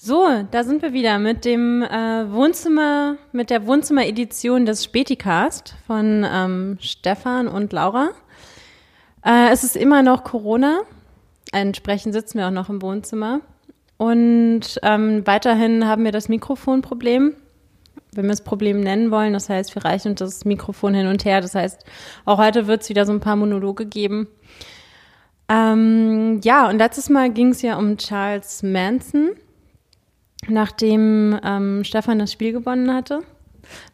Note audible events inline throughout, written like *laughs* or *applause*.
So, da sind wir wieder mit dem äh, Wohnzimmer, mit der Wohnzimmer-Edition des Späticast von ähm, Stefan und Laura. Äh, es ist immer noch Corona. Entsprechend sitzen wir auch noch im Wohnzimmer. Und ähm, weiterhin haben wir das Mikrofonproblem, wenn wir das Problem nennen wollen. Das heißt, wir reichen das Mikrofon hin und her. Das heißt, auch heute wird es wieder so ein paar Monologe geben. Ähm, ja, und letztes Mal ging es ja um Charles Manson nachdem ähm, Stefan das Spiel gewonnen hatte,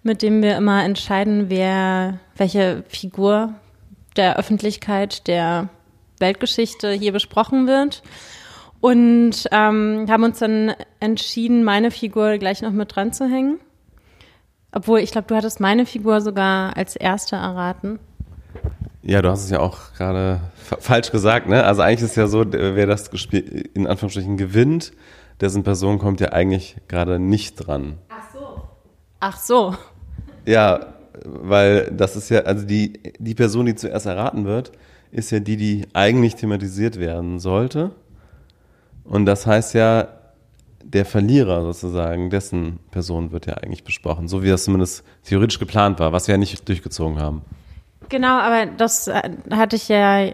mit dem wir immer entscheiden, wer, welche Figur der Öffentlichkeit, der Weltgeschichte hier besprochen wird. Und ähm, haben uns dann entschieden, meine Figur gleich noch mit dran zu hängen. Obwohl, ich glaube, du hattest meine Figur sogar als erste erraten. Ja, du hast es ja auch gerade falsch gesagt, ne? Also eigentlich ist es ja so, wer das Spiel in Anführungsstrichen gewinnt, dessen Person kommt ja eigentlich gerade nicht dran. Ach so. Ach so. Ja, weil das ist ja, also die, die Person, die zuerst erraten wird, ist ja die, die eigentlich thematisiert werden sollte. Und das heißt ja, der Verlierer sozusagen, dessen Person wird ja eigentlich besprochen, so wie das zumindest theoretisch geplant war, was wir ja nicht durchgezogen haben. Genau, aber das äh, hatte ich ja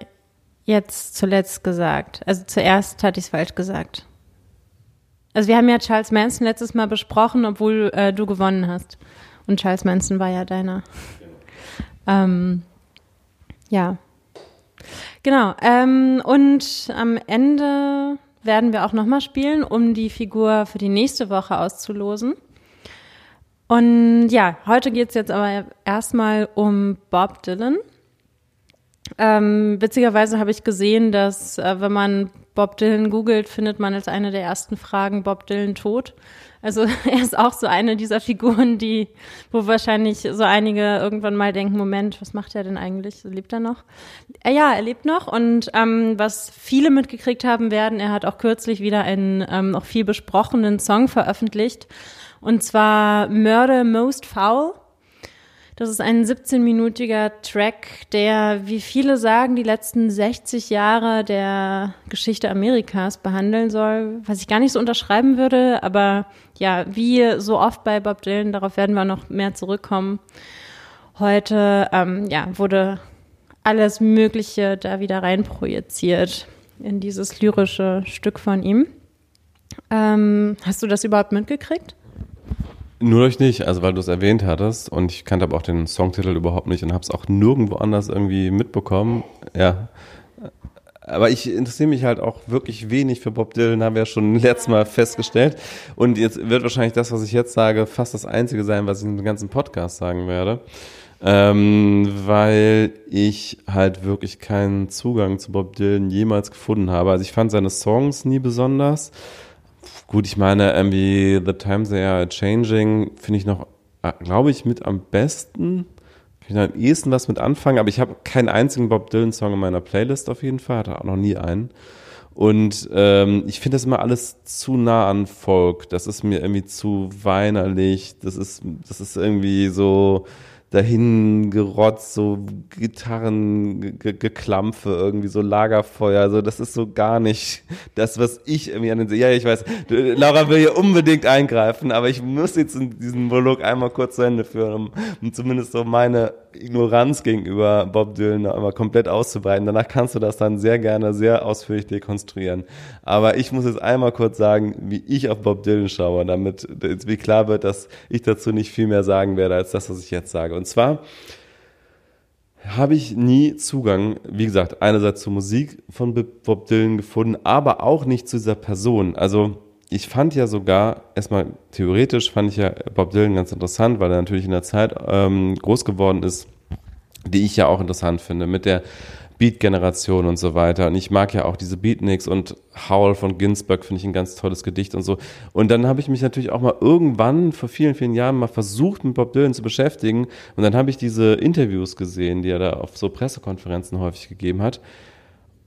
jetzt zuletzt gesagt. Also zuerst hatte ich es falsch gesagt. Also wir haben ja Charles Manson letztes Mal besprochen, obwohl äh, du gewonnen hast. Und Charles Manson war ja deiner. Ähm, ja. Genau. Ähm, und am Ende werden wir auch nochmal spielen, um die Figur für die nächste Woche auszulosen. Und ja, heute geht es jetzt aber erstmal um Bob Dylan. Ähm, witzigerweise habe ich gesehen, dass äh, wenn man Bob Dylan googelt, findet man als eine der ersten Fragen Bob Dylan tot. Also *laughs* er ist auch so eine dieser Figuren, die, wo wahrscheinlich so einige irgendwann mal denken, Moment, was macht er denn eigentlich? Lebt er noch? Äh, ja, er lebt noch und ähm, was viele mitgekriegt haben werden, er hat auch kürzlich wieder einen ähm, noch viel besprochenen Song veröffentlicht und zwar Murder Most Foul. Das ist ein 17-minütiger Track, der, wie viele sagen, die letzten 60 Jahre der Geschichte Amerikas behandeln soll, was ich gar nicht so unterschreiben würde, aber ja, wie so oft bei Bob Dylan, darauf werden wir noch mehr zurückkommen. Heute, ähm, ja, wurde alles Mögliche da wieder rein projiziert in dieses lyrische Stück von ihm. Ähm, hast du das überhaupt mitgekriegt? Nur durch nicht, also weil du es erwähnt hattest und ich kannte aber auch den Songtitel überhaupt nicht und habe es auch nirgendwo anders irgendwie mitbekommen. Ja. Aber ich interessiere mich halt auch wirklich wenig für Bob Dylan, haben wir ja schon *laughs* letztes Mal festgestellt. Und jetzt wird wahrscheinlich das, was ich jetzt sage, fast das Einzige sein, was ich dem ganzen Podcast sagen werde. Ähm, weil ich halt wirklich keinen Zugang zu Bob Dylan jemals gefunden habe. Also ich fand seine Songs nie besonders. Gut, ich meine, irgendwie The Times They Are Changing finde ich noch, äh, glaube ich, mit am besten. Kann ich am ehesten was mit anfangen, aber ich habe keinen einzigen Bob Dylan-Song in meiner Playlist auf jeden Fall, hatte auch noch nie einen. Und ähm, ich finde das immer alles zu nah an Folk. Das ist mir irgendwie zu weinerlich. Das ist, das ist irgendwie so, dahin gerotzt, so Gitarrengeklampfe, irgendwie so Lagerfeuer, also das ist so gar nicht das, was ich irgendwie an den, ja, ich weiß, Laura will hier unbedingt eingreifen, aber ich muss jetzt diesen Monolog einmal kurz zu Ende führen, um, um zumindest so meine Ignoranz gegenüber Bob Dylan einmal komplett auszubreiten. Danach kannst du das dann sehr gerne, sehr ausführlich dekonstruieren. Aber ich muss jetzt einmal kurz sagen, wie ich auf Bob Dylan schaue, damit wie klar wird, dass ich dazu nicht viel mehr sagen werde, als das, was ich jetzt sage. Und zwar habe ich nie Zugang, wie gesagt, einerseits zur Musik von Bob Dylan gefunden, aber auch nicht zu dieser Person. Also ich fand ja sogar, erstmal theoretisch fand ich ja Bob Dylan ganz interessant, weil er natürlich in der Zeit ähm, groß geworden ist, die ich ja auch interessant finde, mit der Beat-Generation und so weiter. Und ich mag ja auch diese Beatniks und Howl von Ginsberg finde ich ein ganz tolles Gedicht und so. Und dann habe ich mich natürlich auch mal irgendwann vor vielen, vielen Jahren mal versucht, mit Bob Dylan zu beschäftigen. Und dann habe ich diese Interviews gesehen, die er da auf so Pressekonferenzen häufig gegeben hat.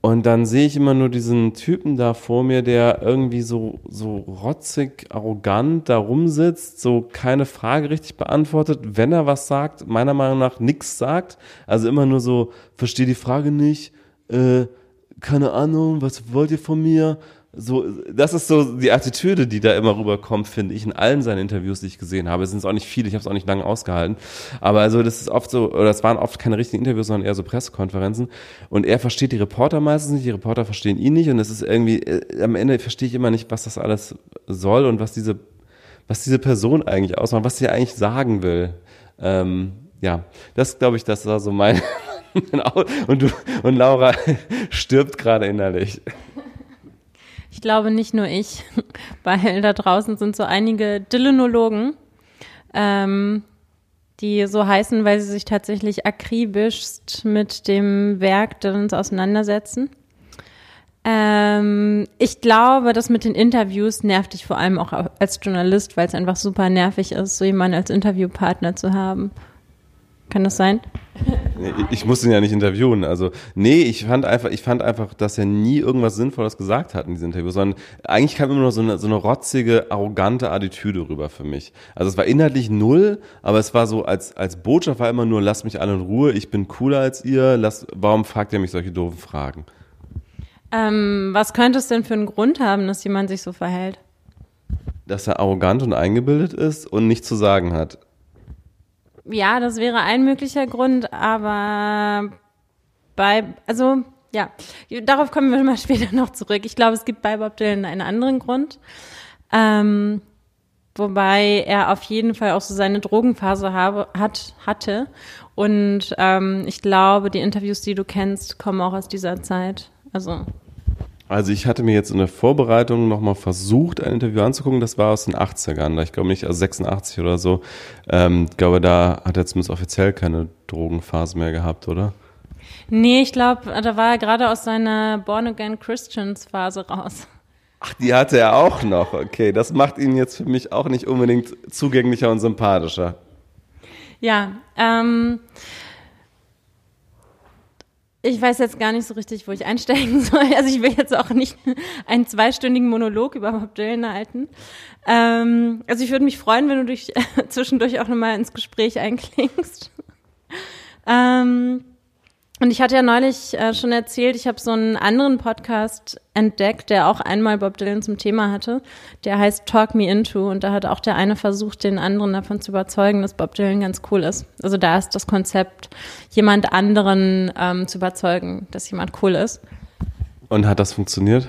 Und dann sehe ich immer nur diesen Typen da vor mir, der irgendwie so, so rotzig, arrogant da rumsitzt, so keine Frage richtig beantwortet, wenn er was sagt, meiner Meinung nach nichts sagt. Also immer nur so, verstehe die Frage nicht, äh, keine Ahnung, was wollt ihr von mir? So, das ist so die Attitüde, die da immer rüberkommt, finde ich, in allen seinen Interviews, die ich gesehen habe. Es sind auch nicht viele, ich habe es auch nicht lange ausgehalten. Aber also das ist oft so, oder es waren oft keine richtigen Interviews, sondern eher so Pressekonferenzen. Und er versteht die Reporter meistens nicht, die Reporter verstehen ihn nicht. Und es ist irgendwie, äh, am Ende verstehe ich immer nicht, was das alles soll und was diese, was diese Person eigentlich ausmacht, was sie eigentlich sagen will. Ähm, ja, das glaube ich, das war so mein, *laughs* und du, und Laura *laughs* stirbt gerade innerlich. Ich glaube nicht nur ich, *laughs* weil da draußen sind so einige Dylanologen, ähm, die so heißen, weil sie sich tatsächlich akribischst mit dem Werk Dylans auseinandersetzen. Ähm, ich glaube, das mit den Interviews nervt dich vor allem auch als Journalist, weil es einfach super nervig ist, so jemanden als Interviewpartner zu haben. Kann das sein? Ich muss ihn ja nicht interviewen. Also, nee, ich fand einfach, ich fand einfach, dass er nie irgendwas Sinnvolles gesagt hat in diesem Interview, sondern eigentlich kam immer nur so eine, so eine rotzige, arrogante Attitüde rüber für mich. Also es war inhaltlich null, aber es war so, als, als Botschaft war immer nur, lasst mich alle in Ruhe, ich bin cooler als ihr, lasst, warum fragt ihr mich solche doofen Fragen? Ähm, was könnte es denn für einen Grund haben, dass jemand sich so verhält? Dass er arrogant und eingebildet ist und nichts zu sagen hat. Ja, das wäre ein möglicher Grund, aber bei, also ja, darauf kommen wir *laughs* mal später noch zurück. Ich glaube, es gibt bei Bob Dylan einen anderen Grund. Ähm, wobei er auf jeden Fall auch so seine Drogenphase habe, hat, hatte. Und ähm, ich glaube, die Interviews, die du kennst, kommen auch aus dieser Zeit. Also also ich hatte mir jetzt in der Vorbereitung nochmal versucht, ein Interview anzugucken. Das war aus den 80ern. Ich glaube nicht, also 86 oder so. Ähm, ich glaube, da hat er zumindest offiziell keine Drogenphase mehr gehabt, oder? Nee, ich glaube, da war er gerade aus seiner Born Again Christians Phase raus. Ach, die hatte er auch noch. Okay, das macht ihn jetzt für mich auch nicht unbedingt zugänglicher und sympathischer. Ja, ähm, ich weiß jetzt gar nicht so richtig, wo ich einsteigen *laughs* soll. Also ich will jetzt auch nicht einen zweistündigen Monolog über Bob Dylan halten. Ähm, also ich würde mich freuen, wenn du dich *laughs* zwischendurch auch nochmal ins Gespräch einklingst. Ähm, und ich hatte ja neulich äh, schon erzählt, ich habe so einen anderen Podcast entdeckt, der auch einmal Bob Dylan zum Thema hatte. Der heißt Talk Me Into und da hat auch der eine versucht, den anderen davon zu überzeugen, dass Bob Dylan ganz cool ist. Also da ist das Konzept, jemand anderen ähm, zu überzeugen, dass jemand cool ist. Und hat das funktioniert?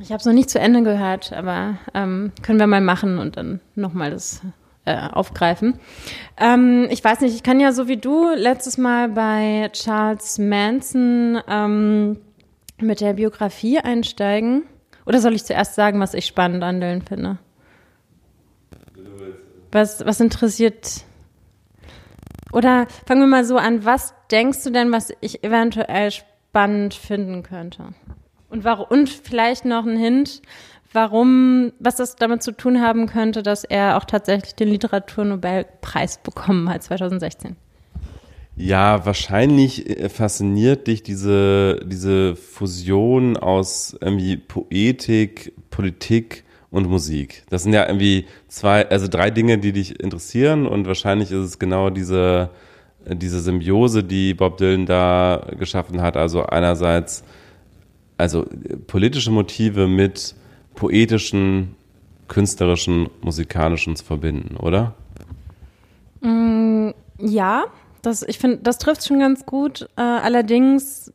Ich habe es noch nicht zu Ende gehört, aber ähm, können wir mal machen und dann nochmal das äh, aufgreifen. Ähm, ich weiß nicht, ich kann ja so wie du letztes Mal bei Charles Manson ähm, mit der Biografie einsteigen. Oder soll ich zuerst sagen, was ich spannend an Dylan finde? Was, was interessiert? Oder fangen wir mal so an, was denkst du denn, was ich eventuell spannend finden könnte? Und, warum, und vielleicht noch ein Hint, warum, was das damit zu tun haben könnte, dass er auch tatsächlich den Literaturnobelpreis bekommen hat 2016. Ja, wahrscheinlich äh, fasziniert dich diese, diese Fusion aus irgendwie Poetik, Politik und Musik. Das sind ja irgendwie zwei, also drei Dinge, die dich interessieren und wahrscheinlich ist es genau diese, diese Symbiose, die Bob Dylan da geschaffen hat. Also einerseits, also politische Motive mit poetischen, künstlerischen, musikalischen zu verbinden, oder? Mm, ja, das, ich finde, das trifft schon ganz gut. Äh, allerdings,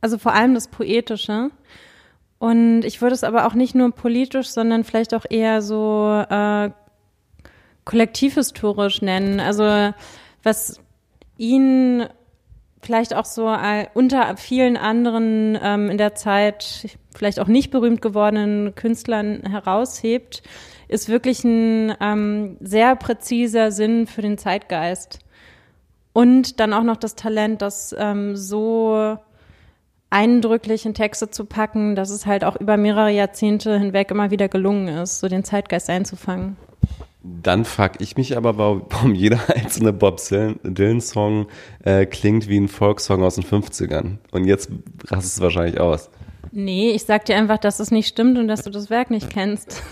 also vor allem das Poetische. Und ich würde es aber auch nicht nur politisch, sondern vielleicht auch eher so äh, kollektivhistorisch nennen. Also was ihn vielleicht auch so äh, unter vielen anderen ähm, in der Zeit vielleicht auch nicht berühmt gewordenen Künstlern heraushebt, ist wirklich ein ähm, sehr präziser Sinn für den Zeitgeist. Und dann auch noch das Talent, das ähm, so eindrücklich in Texte zu packen, dass es halt auch über mehrere Jahrzehnte hinweg immer wieder gelungen ist, so den Zeitgeist einzufangen. Dann frage ich mich aber, warum jeder *laughs* einzelne Bob Dylan-Song äh, klingt wie ein Volkssong aus den 50ern. Und jetzt rast es wahrscheinlich aus. Nee, ich sag dir einfach, dass es nicht stimmt und dass du das Werk nicht kennst.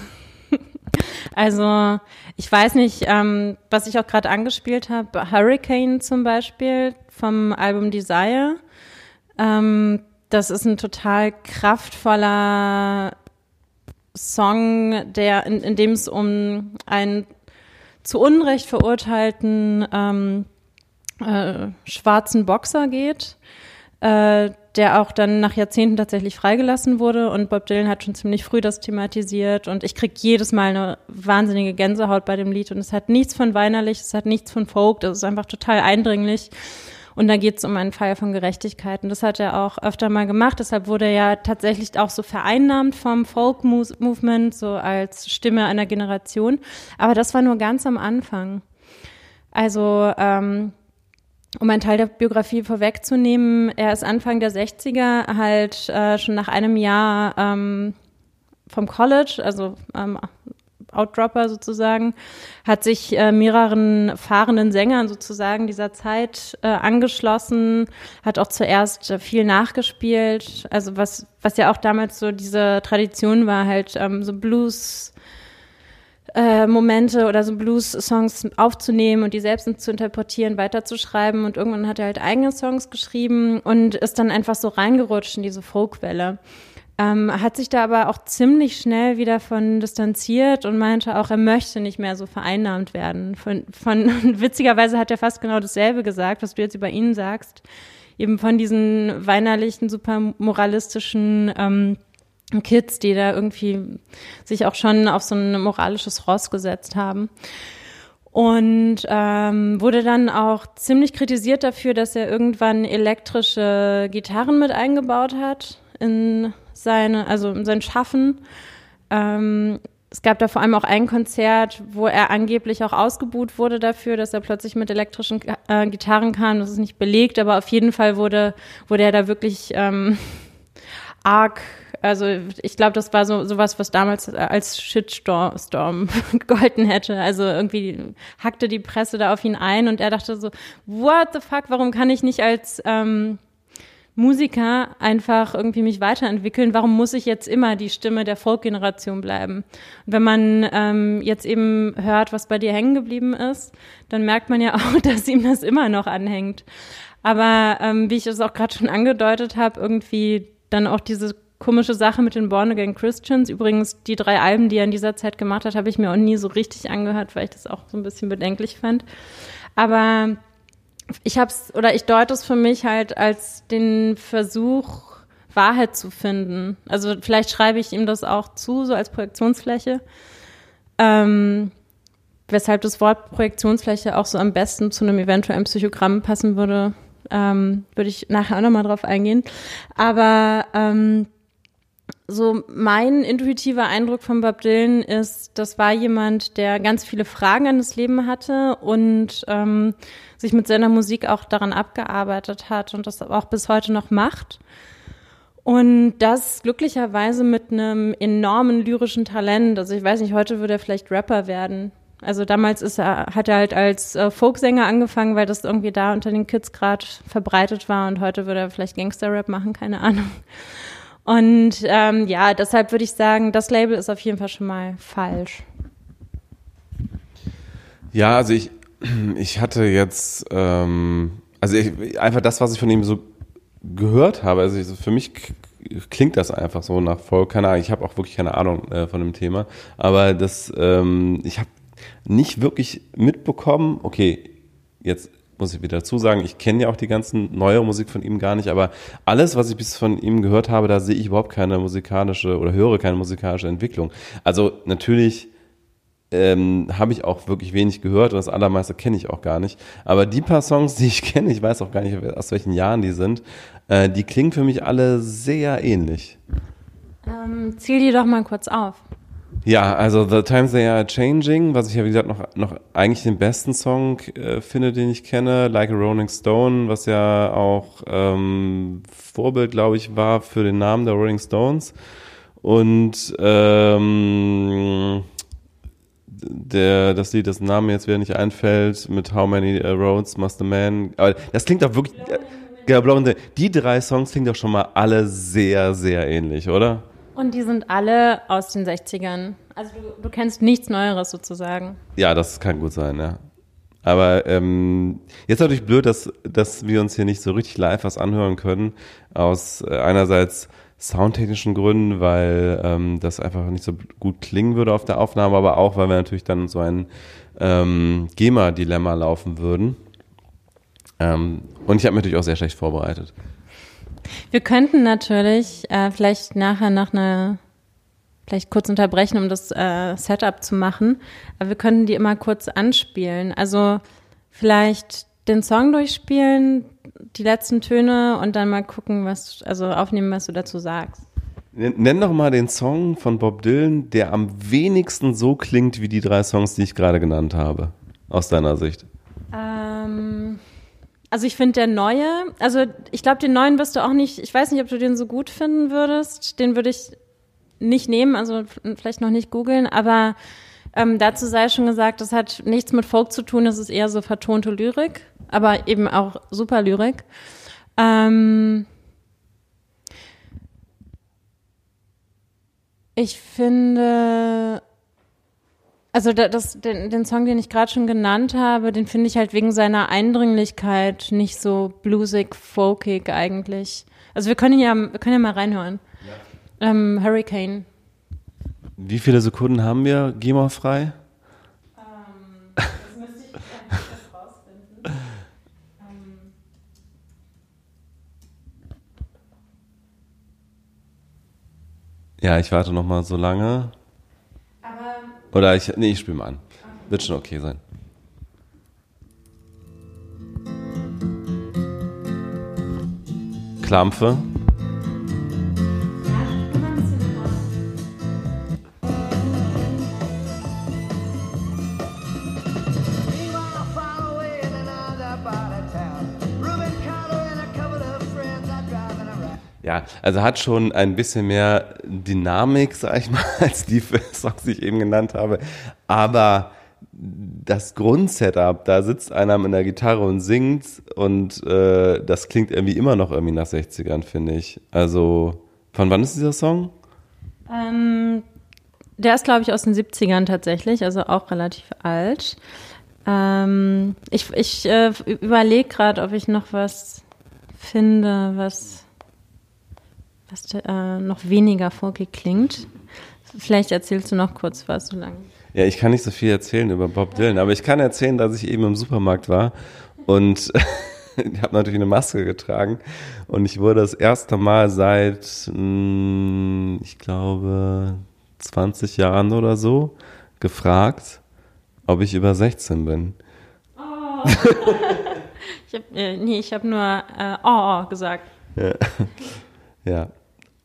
*laughs* also, ich weiß nicht, ähm, was ich auch gerade angespielt habe, Hurricane zum Beispiel vom Album Desire. Ähm, das ist ein total kraftvoller Song, der, in, in dem es um einen zu Unrecht verurteilten ähm, äh, schwarzen Boxer geht, äh, der auch dann nach Jahrzehnten tatsächlich freigelassen wurde. Und Bob Dylan hat schon ziemlich früh das thematisiert. Und ich krieg jedes Mal eine wahnsinnige Gänsehaut bei dem Lied. Und es hat nichts von weinerlich, es hat nichts von Folk, das ist einfach total eindringlich. Und da geht es um einen Fall von Gerechtigkeit. Und das hat er auch öfter mal gemacht. Deshalb wurde er ja tatsächlich auch so vereinnahmt vom Folk-Movement, so als Stimme einer Generation. Aber das war nur ganz am Anfang. Also, ähm, um einen Teil der Biografie vorwegzunehmen, er ist Anfang der 60er halt äh, schon nach einem Jahr ähm, vom College, also ähm, Outdropper sozusagen, hat sich äh, mehreren fahrenden Sängern sozusagen dieser Zeit äh, angeschlossen, hat auch zuerst äh, viel nachgespielt, also was, was ja auch damals so diese Tradition war, halt ähm, so Blues äh, Momente oder so Blues-Songs aufzunehmen und die selbst zu interpretieren, weiterzuschreiben. Und irgendwann hat er halt eigene Songs geschrieben und ist dann einfach so reingerutscht in diese Folkwelle. Ähm, hat sich da aber auch ziemlich schnell wieder von distanziert und meinte auch, er möchte nicht mehr so vereinnahmt werden. Von, von *laughs* witzigerweise hat er fast genau dasselbe gesagt, was du jetzt über ihn sagst. Eben von diesen weinerlichen, super moralistischen ähm, Kids, die da irgendwie sich auch schon auf so ein moralisches Ross gesetzt haben. Und ähm, wurde dann auch ziemlich kritisiert dafür, dass er irgendwann elektrische Gitarren mit eingebaut hat in seine, also in sein Schaffen. Ähm, es gab da vor allem auch ein Konzert, wo er angeblich auch ausgebuht wurde dafür, dass er plötzlich mit elektrischen äh, Gitarren kam. Das ist nicht belegt, aber auf jeden Fall wurde, wurde er da wirklich ähm, *laughs* arg also ich glaube, das war so sowas, was damals als Shitstorm *laughs* gegolten hätte. Also irgendwie hackte die Presse da auf ihn ein und er dachte so, what the fuck, warum kann ich nicht als ähm, Musiker einfach irgendwie mich weiterentwickeln. Warum muss ich jetzt immer die Stimme der Folk-Generation bleiben? Und wenn man ähm, jetzt eben hört, was bei dir hängen geblieben ist, dann merkt man ja *laughs* auch, dass ihm das immer noch anhängt. Aber ähm, wie ich es auch gerade schon angedeutet habe, irgendwie dann auch diese komische Sache mit den Born Again Christians. Übrigens, die drei Alben, die er in dieser Zeit gemacht hat, habe ich mir auch nie so richtig angehört, weil ich das auch so ein bisschen bedenklich fand. Aber ich hab's oder ich deute es für mich halt als den Versuch, Wahrheit zu finden. Also vielleicht schreibe ich ihm das auch zu, so als Projektionsfläche. Ähm, weshalb das Wort Projektionsfläche auch so am besten zu einem eventuellen Psychogramm passen würde, ähm, würde ich nachher auch nochmal drauf eingehen. Aber ähm, so mein intuitiver Eindruck von Bob Dylan ist, das war jemand, der ganz viele Fragen an das Leben hatte und ähm, sich mit seiner Musik auch daran abgearbeitet hat und das auch bis heute noch macht. Und das glücklicherweise mit einem enormen lyrischen Talent. Also ich weiß nicht, heute würde er vielleicht Rapper werden. Also damals ist er, hat er halt als äh, Folksänger angefangen, weil das irgendwie da unter den Kids gerade verbreitet war und heute würde er vielleicht Gangster-Rap machen, keine Ahnung. Und ähm, ja, deshalb würde ich sagen, das Label ist auf jeden Fall schon mal falsch. Ja, also ich, ich hatte jetzt, ähm, also ich, einfach das, was ich von ihm so gehört habe, also ich, für mich klingt das einfach so nach voll, keine Ahnung, ich habe auch wirklich keine Ahnung äh, von dem Thema, aber das, ähm, ich habe nicht wirklich mitbekommen, okay, jetzt muss ich wieder dazu sagen, ich kenne ja auch die ganzen neue Musik von ihm gar nicht, aber alles, was ich bis von ihm gehört habe, da sehe ich überhaupt keine musikalische oder höre keine musikalische Entwicklung. Also natürlich ähm, habe ich auch wirklich wenig gehört und das allermeiste kenne ich auch gar nicht. Aber die paar Songs, die ich *laughs* kenne, ich weiß auch gar nicht, aus welchen Jahren die sind, äh, die klingen für mich alle sehr ähnlich. Ähm, zähl die doch mal kurz auf. Ja, also The Times They Are Changing, was ich ja wie gesagt noch, noch eigentlich den besten Song äh, finde, den ich kenne, Like a Rolling Stone, was ja auch ähm, Vorbild, glaube ich, war für den Namen der Rolling Stones. Und ähm, der, das Lied, das Name jetzt wieder nicht einfällt, mit How Many uh, Roads Must a Man. Aber das klingt doch wirklich. Äh, Blonde. Die drei Songs klingen doch schon mal alle sehr, sehr ähnlich, oder? Und die sind alle aus den 60ern. Also du, du kennst nichts Neueres sozusagen. Ja, das kann gut sein, ja. Aber ähm, jetzt natürlich blöd, dass, dass wir uns hier nicht so richtig live was anhören können. Aus äh, einerseits soundtechnischen Gründen, weil ähm, das einfach nicht so gut klingen würde auf der Aufnahme, aber auch, weil wir natürlich dann so ein ähm, GEMA-Dilemma laufen würden. Ähm, und ich habe mich natürlich auch sehr schlecht vorbereitet. Wir könnten natürlich äh, vielleicht nachher nach einer, vielleicht kurz unterbrechen, um das äh, Setup zu machen, aber wir könnten die immer kurz anspielen. Also vielleicht den Song durchspielen, die letzten Töne und dann mal gucken, was, also aufnehmen, was du dazu sagst. Nenn doch mal den Song von Bob Dylan, der am wenigsten so klingt wie die drei Songs, die ich gerade genannt habe, aus deiner Sicht. Ähm, also ich finde der neue, also ich glaube, den neuen wirst du auch nicht, ich weiß nicht, ob du den so gut finden würdest. Den würde ich nicht nehmen, also vielleicht noch nicht googeln, aber ähm, dazu sei schon gesagt, das hat nichts mit Folk zu tun, das ist eher so vertonte Lyrik, aber eben auch super Lyrik. Ähm, ich finde, also das, den, den Song, den ich gerade schon genannt habe, den finde ich halt wegen seiner Eindringlichkeit nicht so bluesig, folkig eigentlich. Also wir können ja, wir können ja mal reinhören. Ja. Ähm, Hurricane. Wie viele Sekunden haben wir GEMA frei? Um, ähm, das müsste ich jetzt rausfinden. Um. Ja, ich warte noch mal so lange. Aber Oder ich, nee, ich spiele mal an. Wird schon okay sein. Klampfe. Ja, also hat schon ein bisschen mehr Dynamik, sag ich mal, *laughs* als die Songs, die ich eben genannt habe. Aber das Grundsetup, da sitzt einer mit einer Gitarre und singt und äh, das klingt irgendwie immer noch irgendwie nach 60ern, finde ich. Also, von wann ist dieser Song? Ähm, der ist, glaube ich, aus den 70ern tatsächlich, also auch relativ alt. Ähm, ich ich äh, überlege gerade, ob ich noch was finde, was was äh, noch weniger folkig klingt. Vielleicht erzählst du noch kurz was, so lange. Ja, ich kann nicht so viel erzählen über Bob Dylan, aber ich kann erzählen, dass ich eben im Supermarkt war und *laughs* ich habe natürlich eine Maske getragen und ich wurde das erste Mal seit, mh, hm, ich glaube, 20 Jahren oder so gefragt, ob ich über 16 bin. Oh. *laughs* ich habe äh, nee, ich habe nur äh, oh, oh gesagt. Ja. Ja.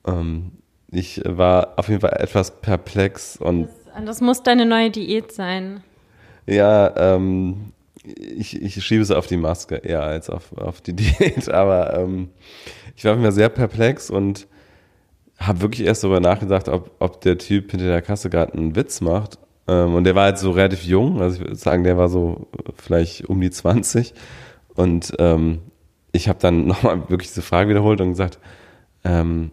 Ähm, ich war auf jeden Fall etwas perplex und. Das, das muss deine neue Diät sein. Ja, ähm, ich, ich schiebe es auf die Maske eher als auf, auf die *laughs* Diät, aber ähm, ich war mir sehr perplex und habe wirklich erst darüber nachgedacht, ob, ob der Typ hinter der Kasse gerade einen Witz macht. Ähm, und der war halt so relativ jung, also ich würde sagen, der war so vielleicht um die 20. Und ähm, ich habe dann *laughs* nochmal wirklich diese Frage wiederholt und gesagt, ähm,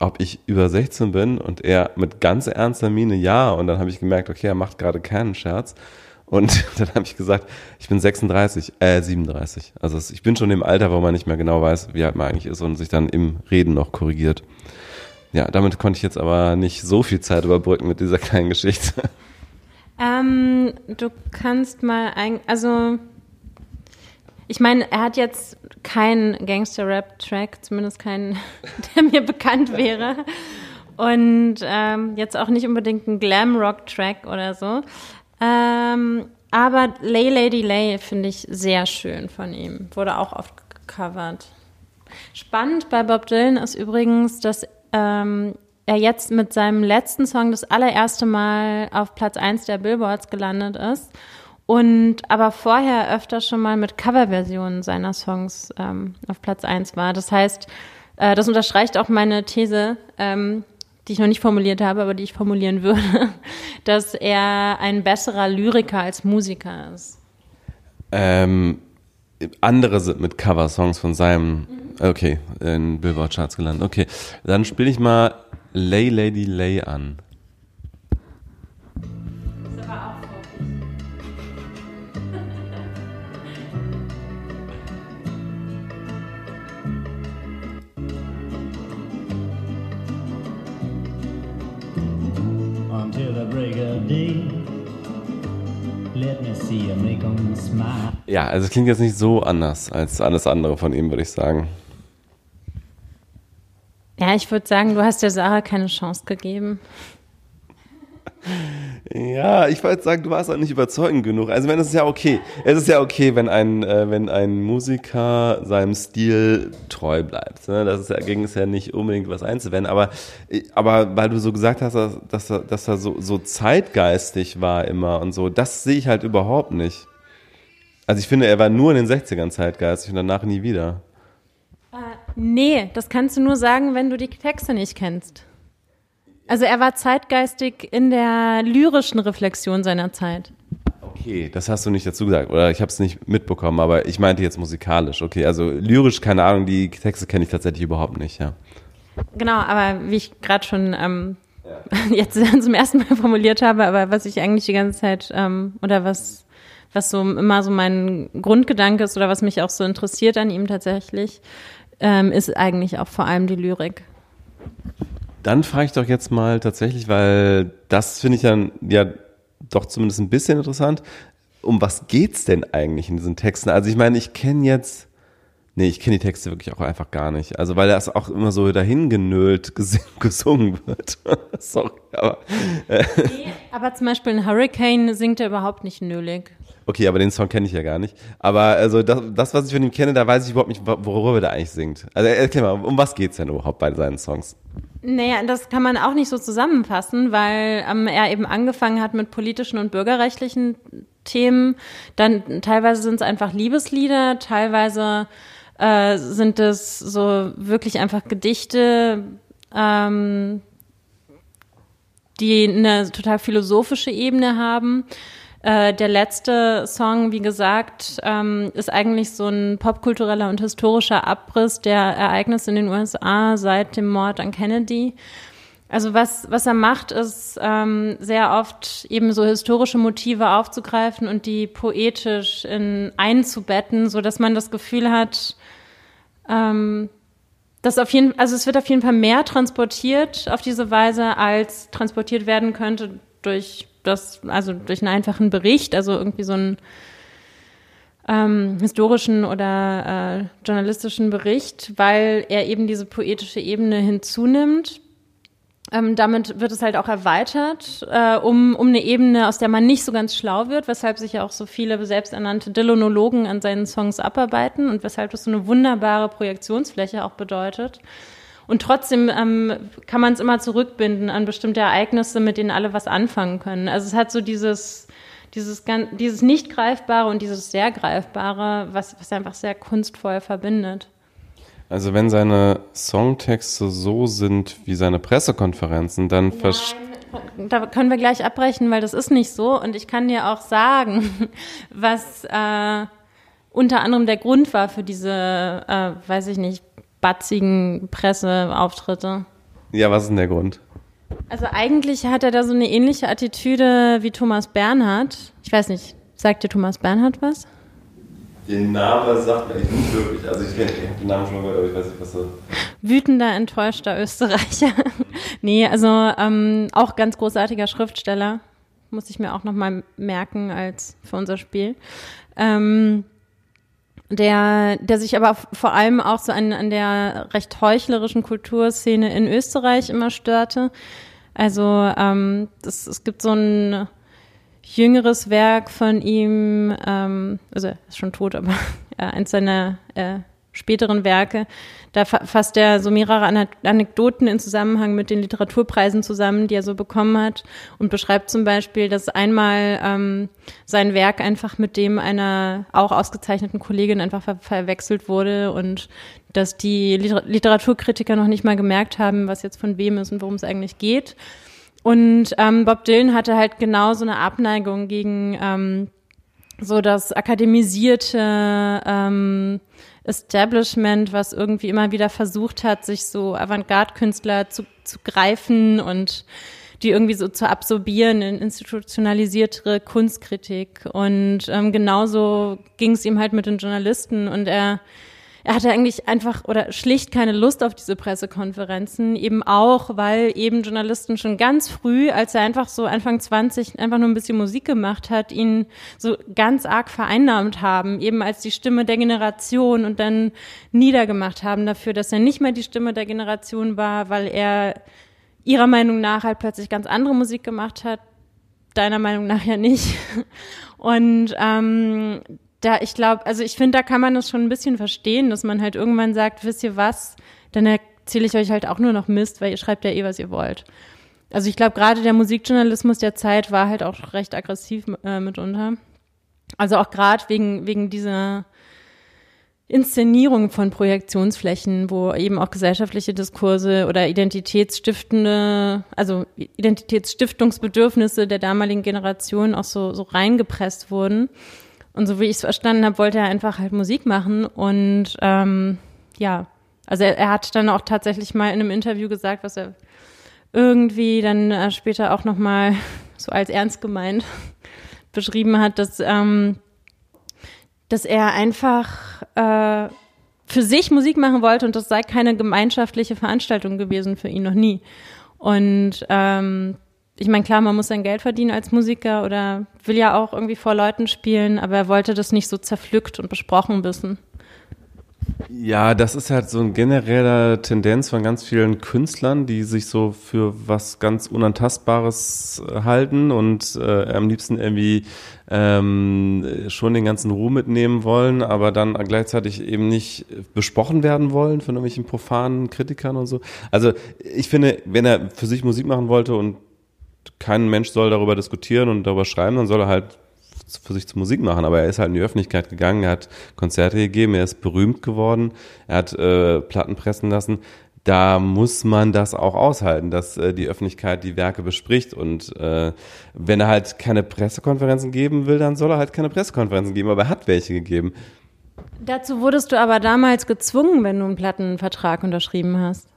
ob ich über 16 bin und er mit ganz ernster Miene ja. Und dann habe ich gemerkt, okay, er macht gerade keinen Scherz. Und *laughs* dann habe ich gesagt, ich bin 36, äh 37. Also ich bin schon im Alter, wo man nicht mehr genau weiß, wie alt man eigentlich ist und sich dann im Reden noch korrigiert. Ja, damit konnte ich jetzt aber nicht so viel Zeit überbrücken mit dieser *laughs* kleinen Geschichte. Ähm, du kannst mal ein, also ich meine, er hat jetzt keinen Gangster-Rap-Track, zumindest keinen, *laughs* der mir bekannt wäre. Und ähm, jetzt auch nicht unbedingt einen Glam-Rock-Track oder so. Ähm, aber Lay Lady Lay finde ich sehr schön von ihm. Wurde auch oft gecovert. Spannend bei Bob Dylan ist übrigens, dass ähm, er jetzt mit seinem letzten Song das allererste Mal auf Platz 1 der Billboards gelandet ist und aber vorher öfter schon mal mit Coverversionen seiner Songs ähm, auf Platz eins war. Das heißt, äh, das unterstreicht auch meine These, ähm, die ich noch nicht formuliert habe, aber die ich formulieren *laughs* würde, dass er ein besserer Lyriker als Musiker ist. Ähm, andere sind mit Cover-Songs von seinem, okay, in Billboard-Charts gelandet. Okay, dann spiele ich mal Lay Lady Lay an. Ja, also es klingt jetzt nicht so anders als alles andere von ihm, würde ich sagen. Ja, ich würde sagen, du hast der Sarah keine Chance gegeben. Ja, ich wollte sagen, du warst auch nicht überzeugend genug. Also, wenn es ist ja okay. Es ist ja okay, wenn ein, äh, wenn ein Musiker seinem Stil treu bleibt. Ne? Das ist ja, ging es ja nicht unbedingt was einzuwenden. Aber, aber weil du so gesagt hast, dass, dass er, dass er so, so zeitgeistig war immer und so, das sehe ich halt überhaupt nicht. Also, ich finde, er war nur in den 60ern zeitgeistig und danach nie wieder. Äh, nee, das kannst du nur sagen, wenn du die Texte nicht kennst. Also er war zeitgeistig in der lyrischen Reflexion seiner Zeit. Okay, das hast du nicht dazu gesagt oder ich habe es nicht mitbekommen, aber ich meinte jetzt musikalisch. Okay, also lyrisch, keine Ahnung, die Texte kenne ich tatsächlich überhaupt nicht, ja. Genau, aber wie ich gerade schon ähm, ja. *laughs* jetzt zum ersten Mal formuliert habe, aber was ich eigentlich die ganze Zeit ähm, oder was was so immer so mein Grundgedanke ist oder was mich auch so interessiert an ihm tatsächlich, ähm, ist eigentlich auch vor allem die Lyrik. Dann frage ich doch jetzt mal tatsächlich, weil das finde ich dann ja doch zumindest ein bisschen interessant. Um was geht's denn eigentlich in diesen Texten? Also ich meine, ich kenne jetzt, nee, ich kenne die Texte wirklich auch einfach gar nicht. Also weil das auch immer so dahingenölt *laughs* gesungen wird. *laughs* Sorry, aber. Äh. Nee, aber zum Beispiel in Hurricane singt er überhaupt nicht nölig. Okay, aber den Song kenne ich ja gar nicht. Aber also das, das, was ich von ihm kenne, da weiß ich überhaupt nicht, worüber der eigentlich singt. Also erklär mal, um was geht's denn überhaupt bei seinen Songs? Naja, das kann man auch nicht so zusammenfassen, weil ähm, er eben angefangen hat mit politischen und bürgerrechtlichen Themen. Dann teilweise sind es einfach Liebeslieder, teilweise äh, sind es so wirklich einfach Gedichte, ähm, die eine total philosophische Ebene haben. Äh, der letzte Song, wie gesagt, ähm, ist eigentlich so ein popkultureller und historischer Abriss der Ereignisse in den USA seit dem Mord an Kennedy. Also was, was er macht, ist ähm, sehr oft eben so historische Motive aufzugreifen und die poetisch in, einzubetten, so dass man das Gefühl hat, ähm, dass auf jeden, also es wird auf jeden Fall mehr transportiert auf diese Weise, als transportiert werden könnte durch das, also durch einen einfachen Bericht, also irgendwie so einen ähm, historischen oder äh, journalistischen Bericht, weil er eben diese poetische Ebene hinzunimmt. Ähm, damit wird es halt auch erweitert, äh, um, um eine Ebene, aus der man nicht so ganz schlau wird, weshalb sich ja auch so viele selbsternannte Dylanologen an seinen Songs abarbeiten und weshalb das so eine wunderbare Projektionsfläche auch bedeutet. Und trotzdem ähm, kann man es immer zurückbinden an bestimmte Ereignisse, mit denen alle was anfangen können. Also es hat so dieses, dieses, dieses nicht greifbare und dieses sehr greifbare, was, was einfach sehr kunstvoll verbindet. Also wenn seine Songtexte so sind wie seine Pressekonferenzen, dann Nein, da können wir gleich abbrechen, weil das ist nicht so. Und ich kann dir auch sagen, *laughs* was äh, unter anderem der Grund war für diese, äh, weiß ich nicht, batzigen Presseauftritte. Ja, was ist denn der Grund? Also eigentlich hat er da so eine ähnliche Attitüde wie Thomas Bernhard. Ich weiß nicht, sagt dir Thomas Bernhard was? Den Namen sagt mir nicht wirklich. Also ich kenne den Namen schon mal gehört, aber ich weiß nicht, was so. Wütender, enttäuschter Österreicher. *laughs* nee, also ähm, auch ganz großartiger Schriftsteller. Muss ich mir auch nochmal merken als für unser Spiel. Ähm, der, der sich aber vor allem auch so an, an der recht heuchlerischen Kulturszene in Österreich immer störte. Also ähm, das, es gibt so ein jüngeres Werk von ihm, ähm, also er ist schon tot, aber *laughs* äh, eins seiner äh, späteren Werke, da fasst er so mehrere Anekdoten in Zusammenhang mit den Literaturpreisen zusammen, die er so bekommen hat und beschreibt zum Beispiel, dass einmal ähm, sein Werk einfach mit dem einer auch ausgezeichneten Kollegin einfach ver verwechselt wurde und dass die Liter Literaturkritiker noch nicht mal gemerkt haben, was jetzt von wem ist und worum es eigentlich geht. Und ähm, Bob Dylan hatte halt genau so eine Abneigung gegen ähm, so das akademisierte ähm, Establishment, was irgendwie immer wieder versucht hat, sich so Avantgarde-Künstler zu, zu greifen und die irgendwie so zu absorbieren in institutionalisiertere Kunstkritik. Und ähm, genauso ging es ihm halt mit den Journalisten. Und er, er hatte eigentlich einfach oder schlicht keine Lust auf diese Pressekonferenzen, eben auch, weil eben Journalisten schon ganz früh, als er einfach so Anfang 20 einfach nur ein bisschen Musik gemacht hat, ihn so ganz arg vereinnahmt haben, eben als die Stimme der Generation und dann niedergemacht haben dafür, dass er nicht mehr die Stimme der Generation war, weil er ihrer Meinung nach halt plötzlich ganz andere Musik gemacht hat, deiner Meinung nach ja nicht. *laughs* Und ähm, da, ich glaube, also ich finde, da kann man das schon ein bisschen verstehen, dass man halt irgendwann sagt, wisst ihr was, dann erzähle ich euch halt auch nur noch Mist, weil ihr schreibt ja eh, was ihr wollt. Also ich glaube, gerade der Musikjournalismus der Zeit war halt auch recht aggressiv äh, mitunter. Also auch gerade wegen, wegen dieser Inszenierung von Projektionsflächen, wo eben auch gesellschaftliche Diskurse oder identitätsstiftende, also Identitätsstiftungsbedürfnisse der damaligen Generation auch so, so reingepresst wurden. Und so wie ich es verstanden habe, wollte er einfach halt Musik machen. Und ähm, ja, also er, er hat dann auch tatsächlich mal in einem Interview gesagt, was er irgendwie dann äh, später auch nochmal *laughs* so als ernst gemeint *laughs* beschrieben hat, dass, ähm, dass er einfach äh, für sich Musik machen wollte und das sei keine gemeinschaftliche Veranstaltung gewesen für ihn noch nie. Und ähm, ich meine, klar, man muss sein Geld verdienen als Musiker oder will ja auch irgendwie vor Leuten spielen, aber er wollte das nicht so zerpflückt und besprochen wissen. Ja, das ist halt so eine generelle Tendenz von ganz vielen Künstlern, die sich so für was ganz Unantastbares äh, halten und äh, am liebsten irgendwie ähm, schon den ganzen Ruhm mitnehmen wollen, aber dann gleichzeitig eben nicht besprochen werden wollen von irgendwelchen profanen Kritikern und so. Also ich finde, wenn er für sich Musik machen wollte und kein Mensch soll darüber diskutieren und darüber schreiben, dann soll er halt für sich zu Musik machen, aber er ist halt in die Öffentlichkeit gegangen, er hat Konzerte gegeben, er ist berühmt geworden, er hat äh, Platten pressen lassen. Da muss man das auch aushalten, dass äh, die Öffentlichkeit die Werke bespricht. Und äh, wenn er halt keine Pressekonferenzen geben will, dann soll er halt keine Pressekonferenzen geben, aber er hat welche gegeben. Dazu wurdest du aber damals gezwungen, wenn du einen Plattenvertrag unterschrieben hast.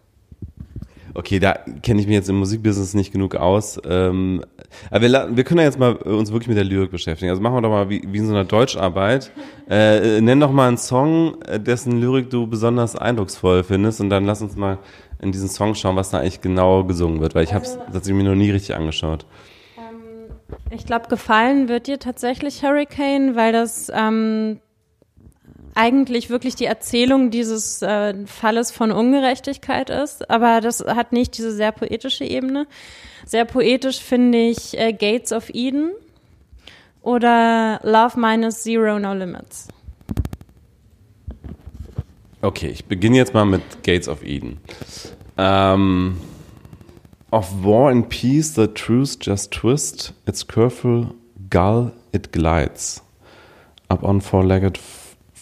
Okay, da kenne ich mich jetzt im Musikbusiness nicht genug aus. Ähm, aber wir, wir können ja jetzt mal uns wirklich mit der Lyrik beschäftigen. Also machen wir doch mal wie, wie in so einer Deutscharbeit. Äh, nenn doch mal einen Song, dessen Lyrik du besonders eindrucksvoll findest und dann lass uns mal in diesen Song schauen, was da eigentlich genau gesungen wird, weil ich habe es tatsächlich mir noch nie richtig angeschaut. Ähm, ich glaube, gefallen wird dir tatsächlich Hurricane, weil das ähm, eigentlich wirklich die Erzählung dieses äh, Falles von Ungerechtigkeit ist, aber das hat nicht diese sehr poetische Ebene. Sehr poetisch finde ich äh, Gates of Eden oder Love Minus Zero No Limits. Okay, ich beginne jetzt mal mit Gates of Eden. Um, of war and peace the truth just twist, its careful gull it glides. Up on four-legged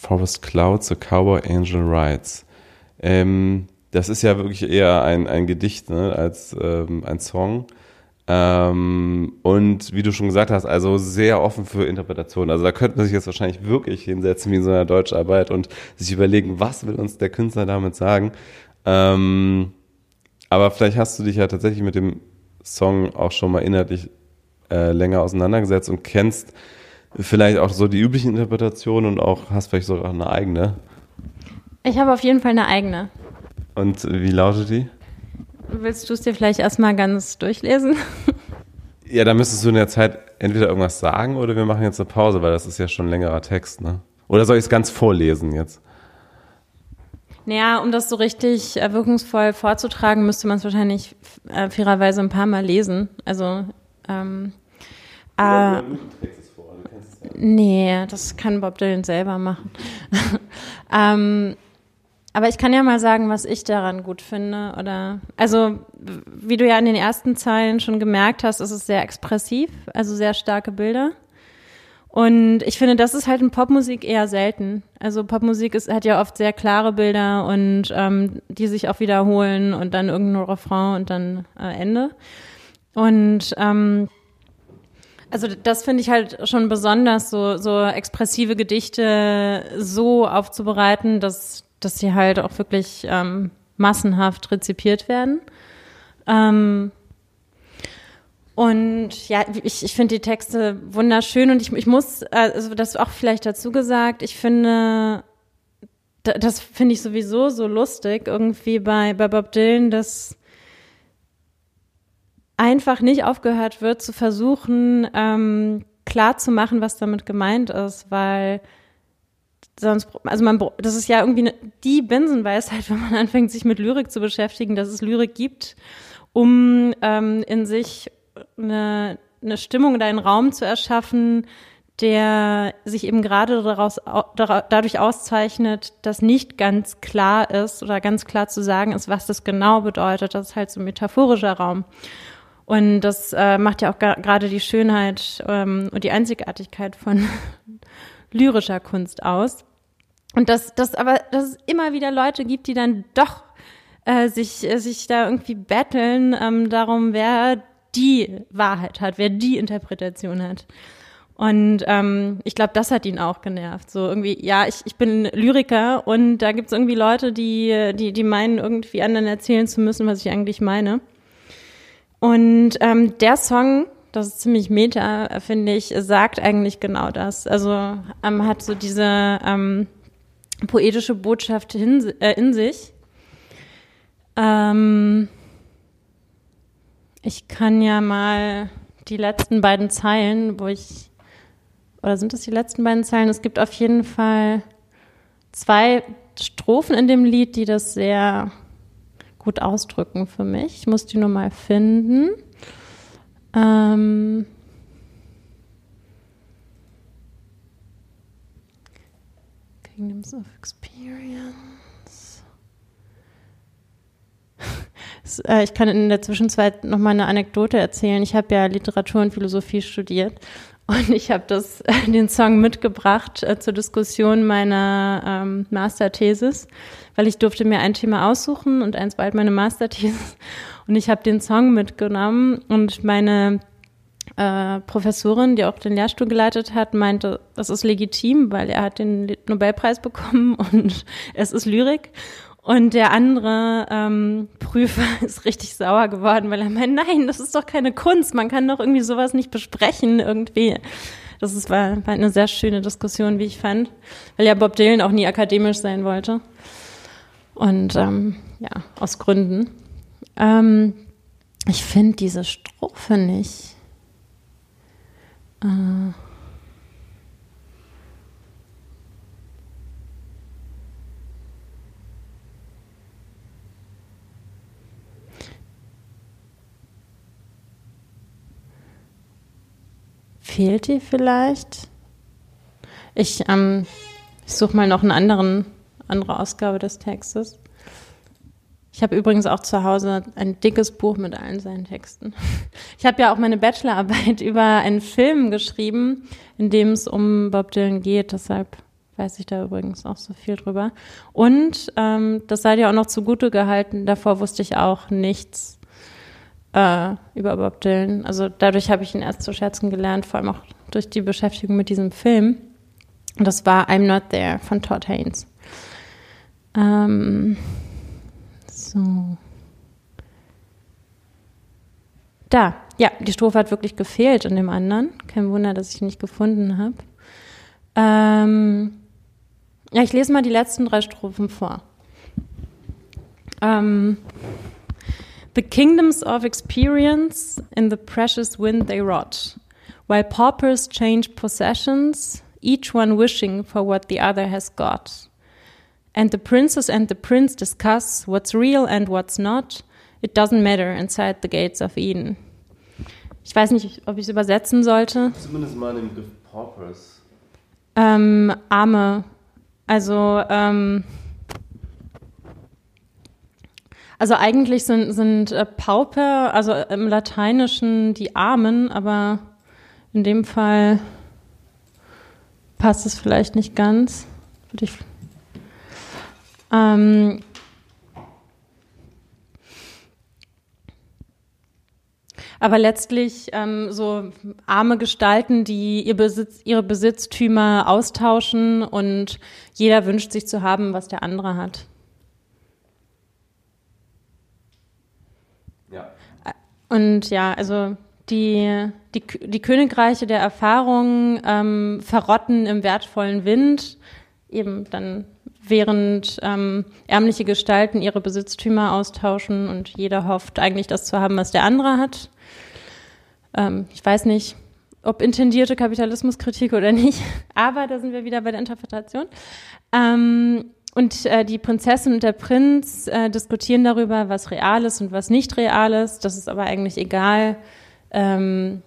Forest Clouds, The Cowboy Angel Rides. Ähm, das ist ja wirklich eher ein, ein Gedicht ne, als ähm, ein Song. Ähm, und wie du schon gesagt hast, also sehr offen für Interpretation. Also da könnte man sich jetzt wahrscheinlich wirklich hinsetzen wie in so einer Deutscharbeit und sich überlegen, was will uns der Künstler damit sagen. Ähm, aber vielleicht hast du dich ja tatsächlich mit dem Song auch schon mal inhaltlich äh, länger auseinandergesetzt und kennst vielleicht auch so die üblichen Interpretationen und auch hast vielleicht sogar eine eigene. Ich habe auf jeden Fall eine eigene. Und wie lautet die? Willst du es dir vielleicht erstmal ganz durchlesen? *laughs* Ja, da müsstest du in der Zeit entweder irgendwas sagen oder wir machen jetzt eine Pause, weil das ist ja schon ein längerer Text, ne? Oder soll ich es ganz vorlesen jetzt? Naja, um das so richtig äh, wirkungsvoll vorzutragen, müsste man es wahrscheinlich äh, fairerweise ein paar Mal lesen. Also, ähm, äh, Nee, das kann Bob Dylan selber machen. *laughs* ähm, aber ich kann ja mal sagen, was ich daran gut finde. Oder also, wie du ja in den ersten Zeilen schon gemerkt hast, ist es sehr expressiv, also sehr starke Bilder. Und ich finde, das ist halt in Popmusik eher selten. Also Popmusik ist, hat ja oft sehr klare Bilder und ähm, die sich auch wiederholen und dann irgendein Refrain und dann äh, Ende. Und ähm, also das finde ich halt schon besonders, so, so expressive Gedichte so aufzubereiten, dass, dass sie halt auch wirklich ähm, massenhaft rezipiert werden. Ähm, und ja, ich, ich finde die Texte wunderschön und ich, ich muss, also das auch vielleicht dazu gesagt, ich finde, das finde ich sowieso so lustig irgendwie bei, bei Bob Dylan, dass einfach nicht aufgehört wird zu versuchen, ähm, klar zu machen, was damit gemeint ist, weil sonst, also man, das ist ja irgendwie eine, die Binsenweisheit, *laughs* wenn man anfängt, sich mit Lyrik zu beschäftigen, dass es Lyrik gibt, um ähm, in sich eine, eine Stimmung oder einen Raum zu erschaffen, der sich eben gerade daraus, dadurch auszeichnet, dass nicht ganz klar ist oder ganz klar zu sagen ist, was das genau bedeutet. Das ist halt so ein metaphorischer Raum. Und das äh, macht ja auch gerade die Schönheit ähm, und die Einzigartigkeit von *laughs* lyrischer Kunst aus. Und dass das aber, dass es immer wieder Leute gibt, die dann doch äh, sich, äh, sich da irgendwie betteln ähm, darum, wer die Wahrheit hat, wer die Interpretation hat. Und ähm, ich glaube, das hat ihn auch genervt. So irgendwie, ja, ich, ich bin Lyriker und da gibt es irgendwie Leute, die, die, die meinen, irgendwie anderen erzählen zu müssen, was ich eigentlich meine. Und ähm, der Song, das ist ziemlich meta, finde ich, sagt eigentlich genau das. Also ähm, hat so diese ähm, poetische Botschaft hin, äh, in sich. Ähm, ich kann ja mal die letzten beiden Zeilen, wo ich oder sind das die letzten beiden Zeilen? Es gibt auf jeden Fall zwei Strophen in dem Lied, die das sehr gut ausdrücken für mich. Ich muss die nur mal finden. Ähm Kingdoms of Experience. *laughs* Äh, ich kann in der Zwischenzeit noch mal eine Anekdote erzählen. Ich habe ja Literatur und Philosophie studiert und ich habe das, *laughs* den Song mitgebracht äh, zur Diskussion meiner ähm, Masterthesis, weil ich durfte mir ein Thema aussuchen und eins war halt meine Masterthesis. *laughs* Und ich habe den Song mitgenommen und meine äh, Professorin, die auch den Lehrstuhl geleitet hat, meinte, das ist legitim, weil er hat den Nobelpreis bekommen *laughs* und es ist Lyrik. Und der andere ähm, Prüfer *laughs* ist richtig sauer geworden, weil er meint, nein, das ist doch keine Kunst, man kann doch irgendwie sowas nicht besprechen irgendwie. Das ist, war, war eine sehr schöne Diskussion, wie ich fand, weil ja Bob Dylan auch nie akademisch sein wollte. Und ähm, ja, aus Gründen. Ähm, ich finde diese Strophe nicht. Äh, Fehlt die vielleicht? Ich, ähm, ich suche mal noch eine anderen, andere Ausgabe des Textes. Ich habe übrigens auch zu Hause ein dickes Buch mit allen seinen Texten. *laughs* Ich habe ja auch meine Bachelorarbeit *laughs* über einen Film geschrieben, in dem es um Bob Dylan geht. Deshalb weiß ich da übrigens auch so viel drüber. Und ähm, das sei dir auch noch zugute gehalten. Davor wusste ich auch nichts äh, über Bob Dylan. Also dadurch habe ich ihn erst zu schätzen gelernt, vor allem auch durch die Beschäftigung mit diesem Film. Und das war I'm Not There von Todd Haynes. Ähm, so. Da, ja, die Strophe hat wirklich gefehlt in dem anderen. Kein Wunder, dass ich ihn nicht gefunden habe. Ähm, ja, ich lese mal die letzten drei Strophen vor. Ähm, The kingdoms of experience in the precious wind they rot, while paupers change possessions, each one wishing for what the other has got. And the princess and the prince discuss what's real and what's not. It doesn't matter inside the gates of Eden. Ich weiß nicht, ob ich es übersetzen sollte. Zumindest mal den Begriff Paupers. Ähm, Arme. Also, ähm, Also eigentlich sind, sind äh, Pauper, also im Lateinischen die Armen, aber in dem Fall passt es vielleicht nicht ganz. Ich, ähm, aber letztlich ähm, so arme Gestalten, die ihr Besitz, ihre Besitztümer austauschen und jeder wünscht sich zu haben, was der andere hat. Und ja, also die, die, die Königreiche der Erfahrung ähm, verrotten im wertvollen Wind. Eben dann während ähm, ärmliche Gestalten ihre Besitztümer austauschen und jeder hofft eigentlich das zu haben, was der andere hat. Ähm, ich weiß nicht, ob intendierte Kapitalismuskritik oder nicht, *laughs* aber da sind wir wieder bei der Interpretation. Ähm, und äh, die Prinzessin und der Prinz äh, diskutieren darüber, was real ist und was nicht real ist. Das ist aber eigentlich egal ähm,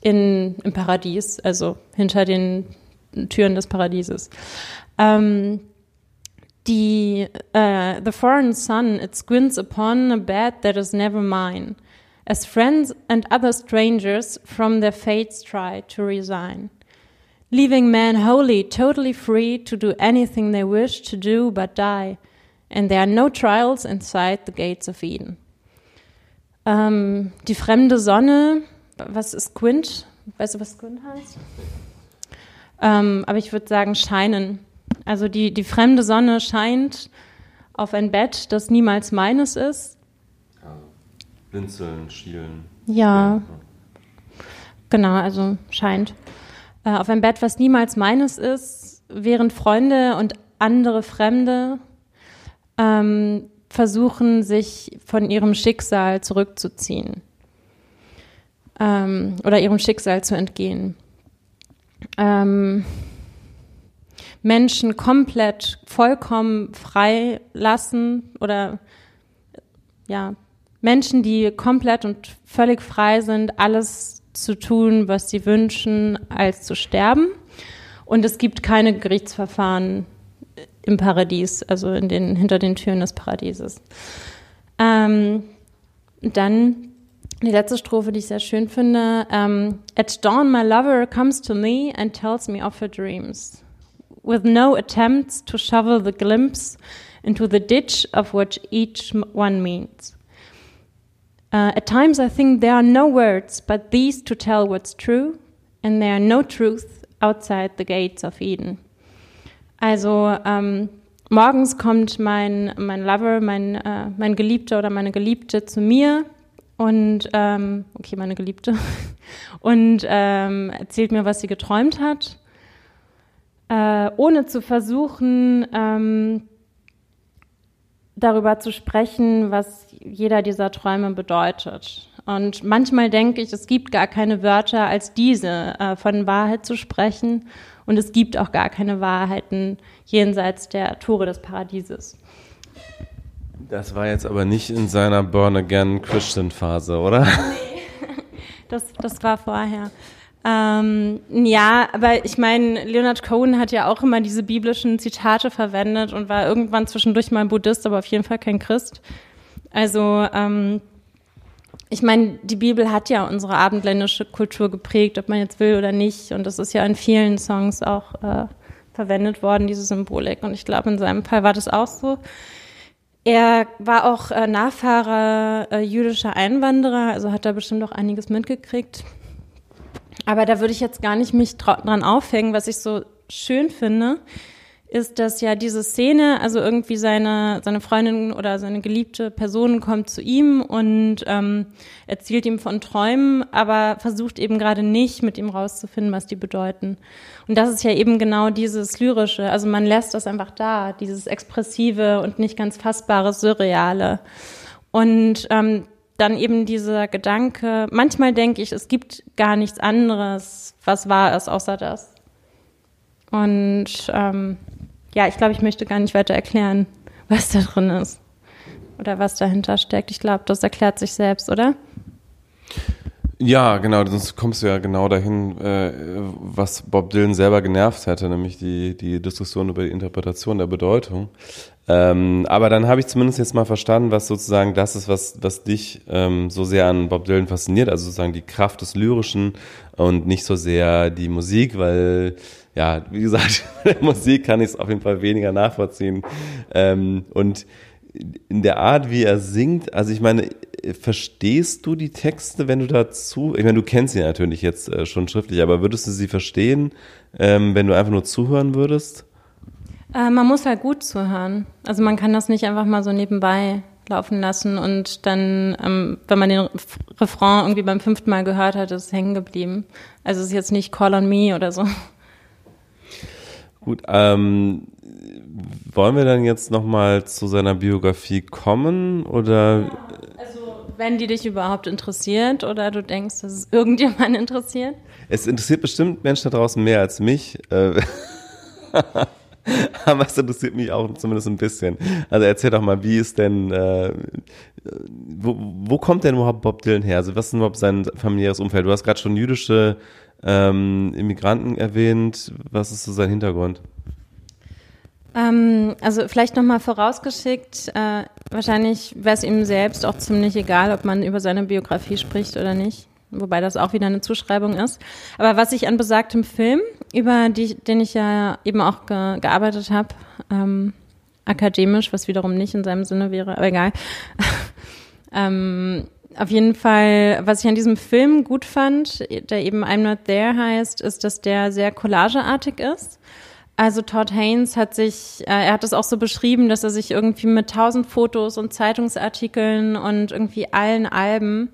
in, im Paradies, also hinter den Türen des Paradieses. Ähm, die uh, The foreign sun it squints upon a bed that is never mine, as friends and other strangers from their fates try to resign, leaving men wholly, totally free to do anything they wish to do but die, and there are no trials inside the gates of Eden. Ähm, die fremde Sonne, was ist Quint? Weißt du, was Quint heißt? Ähm, aber ich würde sagen, scheinen. Also die, die fremde Sonne scheint auf ein Bett, das niemals meines ist. Blinzeln, schielen. Ja. ja. Genau, also scheint. Äh, auf ein Bett, was niemals meines ist, während Freunde und andere Fremde ähm, versuchen, sich von ihrem Schicksal zurückzuziehen ähm, oder ihrem Schicksal zu entgehen. Ähm, Menschen komplett, vollkommen frei lassen oder ja, Menschen, die komplett und völlig frei sind, alles zu tun, was sie wünschen, als zu sterben. Und es gibt keine Gerichtsverfahren im Paradies, also in den, hinter den Türen des Paradieses. Ähm, dann die letzte Strophe, die ich sehr schön finde. Um, ähm, At dawn my lover comes to me and tells me of her dreams. with no attempts to shovel the glimpse into the ditch of what each one means. Uh, at times, I think there are no words but these to tell what's true, and there are no truth outside the gates of Eden. Also, ähm, morgens kommt mein, mein Lover, mein, äh, mein Geliebter oder meine Geliebte zu mir und, ähm, okay, meine Geliebte, *laughs* und ähm, erzählt mir, was sie geträumt hat äh, ohne zu versuchen, ähm, darüber zu sprechen, was jeder dieser Träume bedeutet. Und manchmal denke ich, es gibt gar keine Wörter als diese, äh, von Wahrheit zu sprechen. Und es gibt auch gar keine Wahrheiten jenseits der Tore des Paradieses. Das war jetzt aber nicht in seiner Born-Again-Christian-Phase, oder? Nee, *laughs* das, das war vorher. Ähm, ja, aber ich meine, Leonard Cohen hat ja auch immer diese biblischen Zitate verwendet und war irgendwann zwischendurch mal Buddhist, aber auf jeden Fall kein Christ. Also ähm, ich meine, die Bibel hat ja unsere abendländische Kultur geprägt, ob man jetzt will oder nicht. Und das ist ja in vielen Songs auch äh, verwendet worden, diese Symbolik. Und ich glaube, in seinem Fall war das auch so. Er war auch äh, Nachfahre äh, jüdischer Einwanderer, also hat da bestimmt auch einiges mitgekriegt. Aber da würde ich jetzt gar nicht mich dran aufhängen. Was ich so schön finde, ist, dass ja diese Szene, also irgendwie seine, seine Freundin oder seine geliebte Person kommt zu ihm und ähm, erzählt ihm von Träumen, aber versucht eben gerade nicht mit ihm rauszufinden, was die bedeuten. Und das ist ja eben genau dieses Lyrische. Also man lässt das einfach da, dieses Expressive und nicht ganz fassbare, Surreale. Und ähm, dann eben dieser Gedanke, manchmal denke ich, es gibt gar nichts anderes, was wahr ist, außer das. Und ähm, ja, ich glaube, ich möchte gar nicht weiter erklären, *laughs* was da drin ist oder was dahinter steckt. Ich glaube, das erklärt sich selbst, oder? Ja, genau, sonst kommst du ja genau dahin, äh, was Bob Dylan selber genervt hätte, nämlich die, die Diskussion über die Interpretation der Bedeutung. Ähm, aber dann habe ich zumindest jetzt mal verstanden, was sozusagen das ist, was, was dich ähm, so sehr an Bob Dylan fasziniert, also sozusagen die Kraft des Lyrischen und nicht so sehr die Musik, weil ja, wie gesagt, *laughs* der Musik kann ich es auf jeden Fall weniger nachvollziehen. Ähm, und in der Art, wie er singt, also ich meine, verstehst du die Texte, wenn du dazu, ich meine, du kennst sie natürlich jetzt äh, schon schriftlich, aber würdest du sie verstehen, ähm, wenn du einfach nur zuhören würdest? Äh, man muss halt gut zuhören. Also man kann das nicht einfach mal so nebenbei laufen lassen und dann, ähm, wenn man den Refrain irgendwie beim fünften Mal gehört hat, ist es hängen geblieben. Also es ist jetzt nicht Call on Me oder so. Gut, ähm, wollen wir dann jetzt nochmal zu seiner Biografie kommen oder? Also, wenn die dich überhaupt interessiert oder du denkst, dass es irgendjemand *laughs* interessiert? Es interessiert bestimmt Menschen da draußen mehr als mich. Äh, *laughs* *laughs* Aber es interessiert mich auch zumindest ein bisschen. Also erzähl doch mal, wie ist denn, äh, wo, wo kommt denn überhaupt Bob Dylan her? Also was ist denn überhaupt sein familiäres Umfeld? Du hast gerade schon jüdische ähm, Immigranten erwähnt. Was ist so sein Hintergrund? Ähm, also vielleicht nochmal vorausgeschickt, äh, wahrscheinlich wäre es ihm selbst auch ziemlich egal, ob man über seine Biografie spricht oder nicht. Wobei das auch wieder eine Zuschreibung ist. Aber was ich an besagtem Film, über die, den ich ja eben auch ge gearbeitet habe, ähm, akademisch, was wiederum nicht in seinem Sinne wäre, aber egal. *laughs* ähm, auf jeden Fall, was ich an diesem Film gut fand, der eben I'm Not There heißt, ist, dass der sehr collageartig ist. Also Todd Haynes hat sich, äh, er hat es auch so beschrieben, dass er sich irgendwie mit tausend Fotos und Zeitungsartikeln und irgendwie allen Alben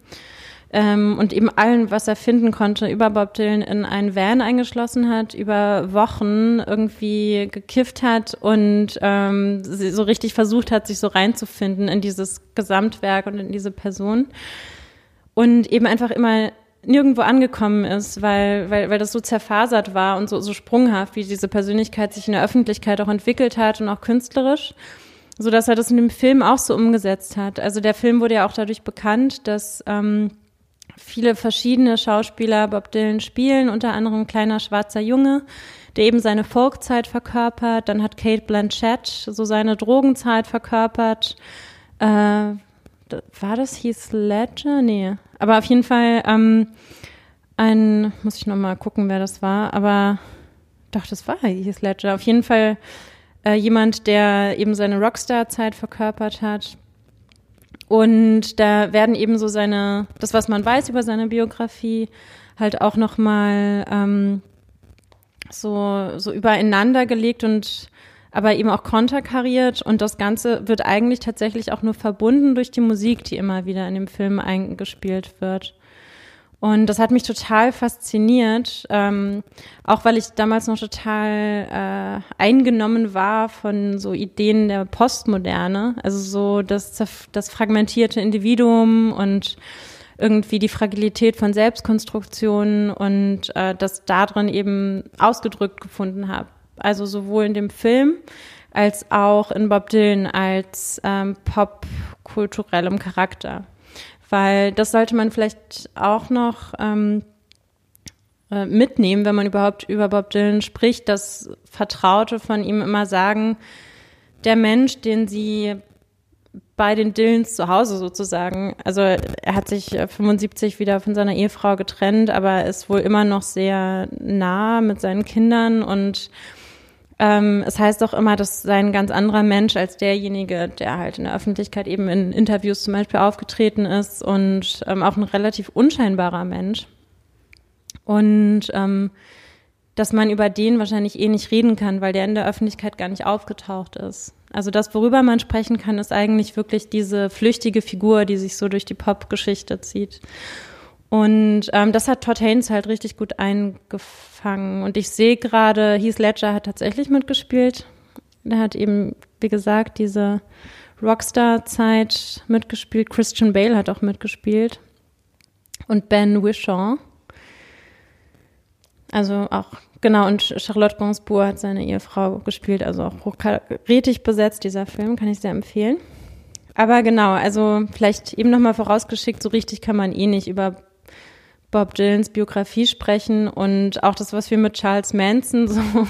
ähm, und eben allen, was er finden konnte, über Bob Dylan in einen Van eingeschlossen hat, über Wochen irgendwie gekifft hat und ähm, so richtig versucht hat, sich so reinzufinden in dieses Gesamtwerk und in diese Person. Und eben einfach immer nirgendwo angekommen ist, weil, weil, weil das so zerfasert war und so, so sprunghaft, wie diese Persönlichkeit sich in der Öffentlichkeit auch entwickelt hat und auch künstlerisch, so dass er das in dem Film auch so umgesetzt hat. Also der Film wurde ja auch dadurch bekannt, dass ähm, viele verschiedene Schauspieler Bob Dylan spielen, unter anderem ein kleiner schwarzer Junge, der eben seine Folkzeit verkörpert. Dann hat Kate Blanchett so seine Drogenzeit verkörpert. Äh, war das Heath Ledger? Nee. Aber auf jeden Fall ähm, ein, muss ich nochmal gucken, wer das war, aber doch, das war Heath Ledger. Auf jeden Fall äh, jemand, der eben seine Rockstar-Zeit verkörpert hat. Und da werden eben so seine, das, was man weiß über seine Biografie, halt auch nochmal ähm, so, so übereinander gelegt und aber eben auch konterkariert und das Ganze wird eigentlich tatsächlich auch nur verbunden durch die Musik, die immer wieder in dem Film eingespielt wird. Und das hat mich total fasziniert, ähm, auch weil ich damals noch total äh, eingenommen war von so Ideen der Postmoderne, also so das, das fragmentierte Individuum und irgendwie die Fragilität von Selbstkonstruktionen und äh, das darin eben ausgedrückt gefunden habe. Also sowohl in dem Film als auch in Bob Dylan als ähm, popkulturellem Charakter. Weil das sollte man vielleicht auch noch ähm, äh, mitnehmen, wenn man überhaupt über Bob Dylan spricht, dass Vertraute von ihm immer sagen, der Mensch, den sie bei den Dylans zu Hause sozusagen. Also er hat sich 75 wieder von seiner Ehefrau getrennt, aber ist wohl immer noch sehr nah mit seinen Kindern und ähm, es heißt auch immer, das sei ein ganz anderer Mensch als derjenige, der halt in der Öffentlichkeit eben in Interviews zum Beispiel aufgetreten ist und ähm, auch ein relativ unscheinbarer Mensch. Und ähm, dass man über den wahrscheinlich eh nicht reden kann, weil der in der Öffentlichkeit gar nicht aufgetaucht ist. Also das, worüber man sprechen kann, ist eigentlich wirklich diese flüchtige Figur, die sich so durch die Popgeschichte zieht. Und ähm, das hat Todd Haynes halt richtig gut eingefangen. Und ich sehe gerade, Heath Ledger hat tatsächlich mitgespielt. Der hat eben, wie gesagt, diese Rockstar-Zeit mitgespielt. Christian Bale hat auch mitgespielt. Und Ben Wishon. Also auch, genau, und Charlotte Gainsbourg hat seine Ehefrau gespielt, also auch hochkarätig besetzt, dieser Film, kann ich sehr empfehlen. Aber genau, also vielleicht eben nochmal vorausgeschickt, so richtig kann man eh nicht über Bob Dylans Biografie sprechen und auch das, was wir mit Charles Manson so *laughs*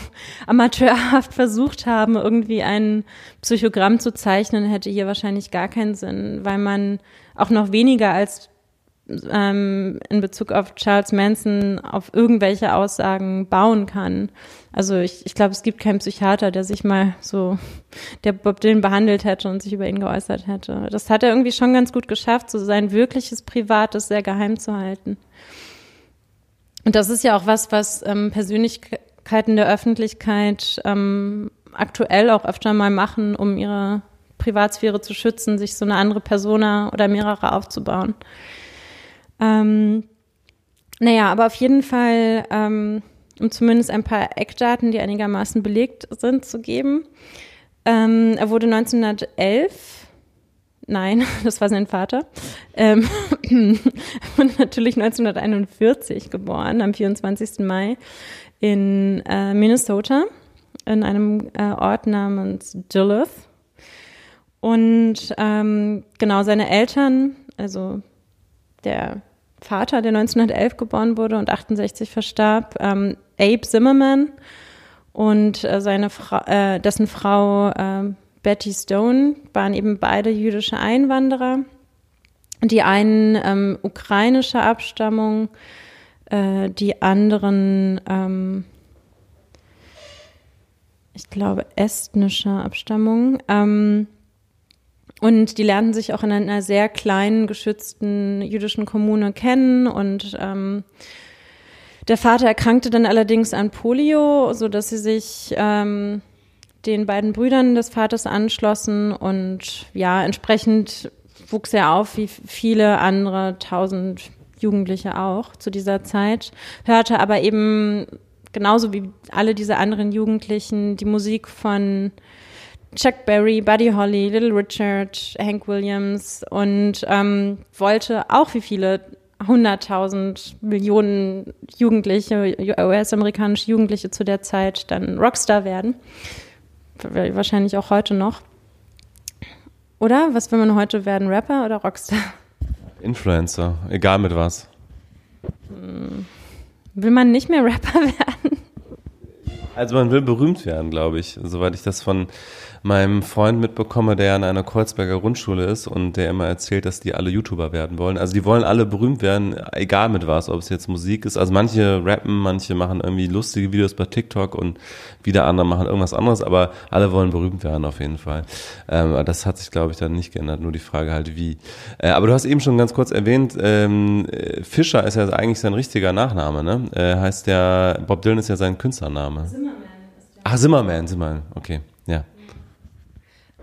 amateurhaft versucht haben, irgendwie ein Psychogramm zu zeichnen, hätte hier wahrscheinlich gar keinen Sinn, weil man auch noch weniger als ähm, in Bezug auf Charles Manson auf irgendwelche Aussagen bauen kann. Also ich, ich glaube, es gibt keinen Psychiater, der sich mal so, der Bob Dylan behandelt hätte und sich über ihn geäußert hätte. Das hat er irgendwie schon ganz gut geschafft, so sein wirkliches Privates sehr geheim zu halten. Und das ist ja auch was, was ähm, Persönlichkeiten der Öffentlichkeit ähm, aktuell auch öfter mal machen, um ihre Privatsphäre zu schützen, sich so eine andere Persona oder mehrere aufzubauen. Ähm, naja, aber auf jeden Fall, ähm, um zumindest ein paar Eckdaten, die einigermaßen belegt sind, zu geben. Ähm, er wurde 1911, nein, *laughs* das war sein Vater, ähm, und natürlich 1941 geboren, am 24. Mai in äh, Minnesota, in einem äh, Ort namens Duluth. Und ähm, genau seine Eltern, also der Vater, der 1911 geboren wurde und 68 verstarb, ähm, Abe Zimmerman und äh, seine Fra äh, dessen Frau äh, Betty Stone waren eben beide jüdische Einwanderer. Die einen ähm, ukrainischer Abstammung, äh, die anderen, ähm, ich glaube, estnischer Abstammung. Ähm, und die lernten sich auch in einer sehr kleinen, geschützten jüdischen Kommune kennen. Und ähm, der Vater erkrankte dann allerdings an Polio, so dass sie sich ähm, den beiden Brüdern des Vaters anschlossen. Und ja, entsprechend wuchs er auf wie viele andere tausend Jugendliche auch zu dieser Zeit, hörte aber eben genauso wie alle diese anderen Jugendlichen die Musik von Chuck Berry, Buddy Holly, Little Richard, Hank Williams und ähm, wollte auch wie viele hunderttausend Millionen Jugendliche, US-amerikanische Jugendliche zu der Zeit dann Rockstar werden. Wahrscheinlich auch heute noch. Oder? Was will man heute werden? Rapper oder Rockstar? Influencer, egal mit was. Hm. Will man nicht mehr Rapper *laughs* werden? Also man will berühmt werden, glaube ich, soweit ich das von meinem Freund mitbekomme, der an einer Kreuzberger Grundschule ist und der immer erzählt, dass die alle YouTuber werden wollen. Also die wollen alle berühmt werden, egal mit was, ob es jetzt Musik ist. Also manche rappen, manche machen irgendwie lustige Videos bei TikTok und wieder andere machen irgendwas anderes, aber alle wollen berühmt werden auf jeden Fall. Ähm, das hat sich, glaube ich, dann nicht geändert. Nur die Frage halt, wie. Äh, aber du hast eben schon ganz kurz erwähnt, ähm, Fischer ist ja eigentlich sein richtiger Nachname, ne? Äh, heißt ja, Bob Dylan ist ja sein Künstlername. Zimmerman. Ach, Zimmerman, Zimmerman, okay, ja.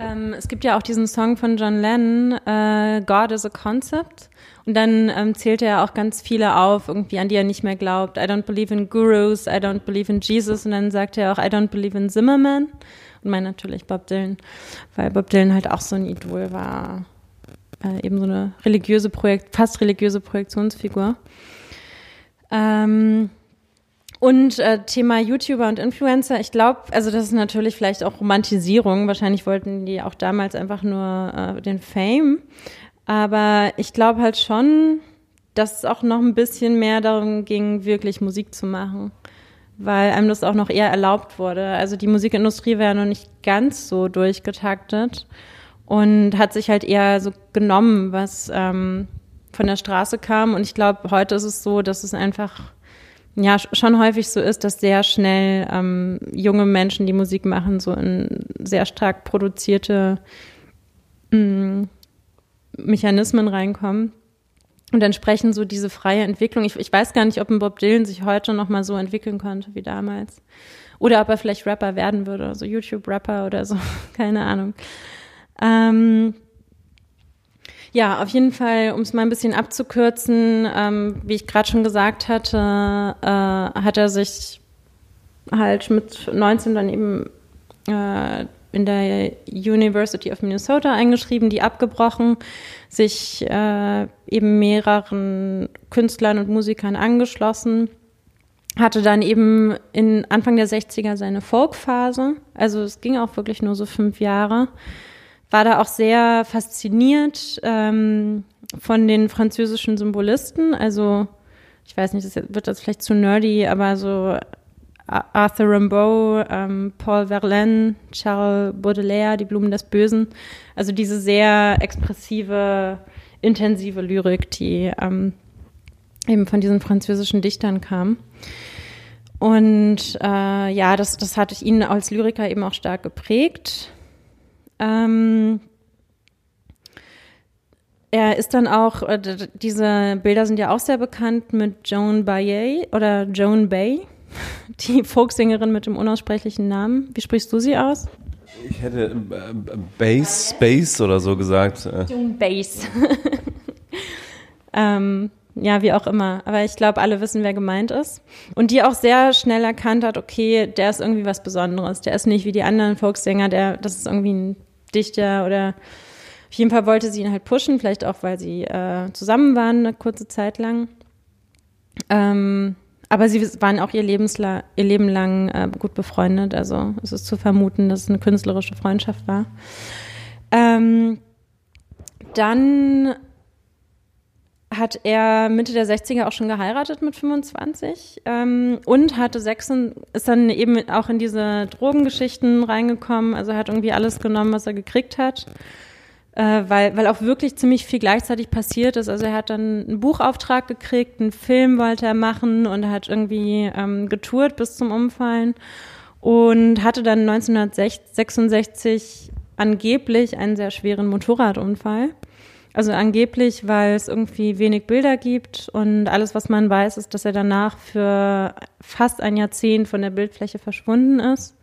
Ähm, es gibt ja auch diesen Song von John Lennon, äh, God is a Concept. Und dann ähm, zählt er auch ganz viele auf, irgendwie an die er nicht mehr glaubt. I don't believe in Gurus, I don't believe in Jesus. Und dann sagt er auch, I don't believe in Zimmerman. Und meint natürlich Bob Dylan, weil Bob Dylan halt auch so ein Idol war. Äh, eben so eine religiöse Projekt, fast religiöse Projektionsfigur. Ähm, und äh, Thema YouTuber und Influencer, ich glaube, also das ist natürlich vielleicht auch Romantisierung. Wahrscheinlich wollten die auch damals einfach nur äh, den Fame. Aber ich glaube halt schon, dass es auch noch ein bisschen mehr darum ging, wirklich Musik zu machen. Weil einem das auch noch eher erlaubt wurde. Also die Musikindustrie ja noch nicht ganz so durchgetaktet und hat sich halt eher so genommen, was ähm, von der Straße kam. Und ich glaube, heute ist es so, dass es einfach ja schon häufig so ist, dass sehr schnell ähm, junge Menschen, die Musik machen, so in sehr stark produzierte ähm, Mechanismen reinkommen. Und entsprechend so diese freie Entwicklung. Ich, ich weiß gar nicht, ob ein Bob Dylan sich heute noch mal so entwickeln konnte wie damals. Oder ob er vielleicht Rapper werden würde, also YouTube-Rapper oder so, *laughs* keine Ahnung. Ähm, ja, auf jeden Fall, um es mal ein bisschen abzukürzen, ähm, wie ich gerade schon gesagt hatte, äh, hat er sich halt mit 19 dann eben äh, in der University of Minnesota eingeschrieben, die abgebrochen, sich äh, eben mehreren Künstlern und Musikern angeschlossen, hatte dann eben in Anfang der 60er seine Folkphase, also es ging auch wirklich nur so fünf Jahre war da auch sehr fasziniert ähm, von den französischen Symbolisten. Also ich weiß nicht, das wird das vielleicht zu nerdy, aber so Arthur Rimbaud, ähm, Paul Verlaine, Charles Baudelaire, Die Blumen des Bösen. Also diese sehr expressive, intensive Lyrik, die ähm, eben von diesen französischen Dichtern kam. Und äh, ja, das, das hatte ich ihn als Lyriker eben auch stark geprägt. Ähm, er ist dann auch, äh, diese Bilder sind ja auch sehr bekannt mit Joan Baye oder Joan Bay, *laughs* die Folksängerin mit dem unaussprechlichen Namen. Wie sprichst du sie aus? Ich hätte äh, Bass, Bass oder so gesagt. Joan Bass. *laughs* ähm, ja, wie auch immer. Aber ich glaube, alle wissen, wer gemeint ist. Und die auch sehr schnell erkannt hat, okay, der ist irgendwie was Besonderes. Der ist nicht wie die anderen Volkssänger, der, das ist irgendwie ein Dichter oder auf jeden Fall wollte sie ihn halt pushen, vielleicht auch, weil sie äh, zusammen waren eine kurze Zeit lang. Ähm, aber sie waren auch ihr, Lebensla ihr Leben lang äh, gut befreundet. Also es ist zu vermuten, dass es eine künstlerische Freundschaft war. Ähm, dann hat er Mitte der 60er auch schon geheiratet mit 25 ähm, und hatte sechs ist dann eben auch in diese Drogengeschichten reingekommen. Also hat irgendwie alles genommen, was er gekriegt hat, äh, weil, weil auch wirklich ziemlich viel gleichzeitig passiert ist. Also er hat dann einen Buchauftrag gekriegt, einen Film wollte er machen und hat irgendwie ähm, getourt bis zum Umfallen und hatte dann 1966 angeblich einen sehr schweren Motorradunfall also angeblich, weil es irgendwie wenig Bilder gibt und alles, was man weiß, ist, dass er danach für fast ein Jahrzehnt von der Bildfläche verschwunden ist,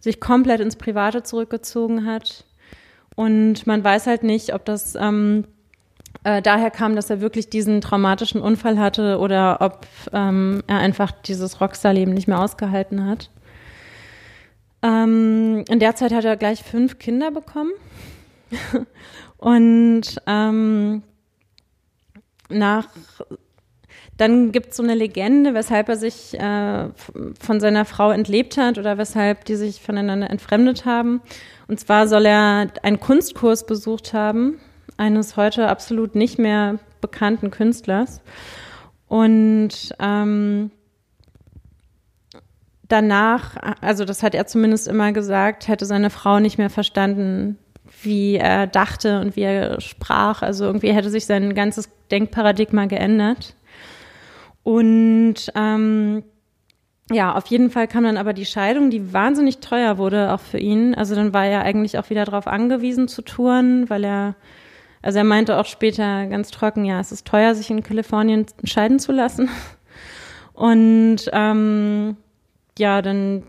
sich komplett ins Private zurückgezogen hat. Und man weiß halt nicht, ob das ähm, äh, daher kam, dass er wirklich diesen traumatischen Unfall hatte oder ob ähm, er einfach dieses Rockstar-Leben nicht mehr ausgehalten hat. Ähm, in der Zeit hat er gleich fünf Kinder bekommen. *laughs* Und ähm, nach dann gibt es so eine Legende, weshalb er sich äh, von seiner Frau entlebt hat oder weshalb die sich voneinander entfremdet haben. Und zwar soll er einen Kunstkurs besucht haben, eines heute absolut nicht mehr bekannten Künstlers. Und ähm, danach, also das hat er zumindest immer gesagt, hätte seine Frau nicht mehr verstanden, wie er dachte und wie er sprach. Also irgendwie hätte sich sein ganzes Denkparadigma geändert. Und ähm, ja, auf jeden Fall kam dann aber die Scheidung, die wahnsinnig teuer wurde auch für ihn. Also dann war er eigentlich auch wieder darauf angewiesen zu touren, weil er, also er meinte auch später ganz trocken, ja, es ist teuer, sich in Kalifornien scheiden zu lassen. Und ähm, ja, dann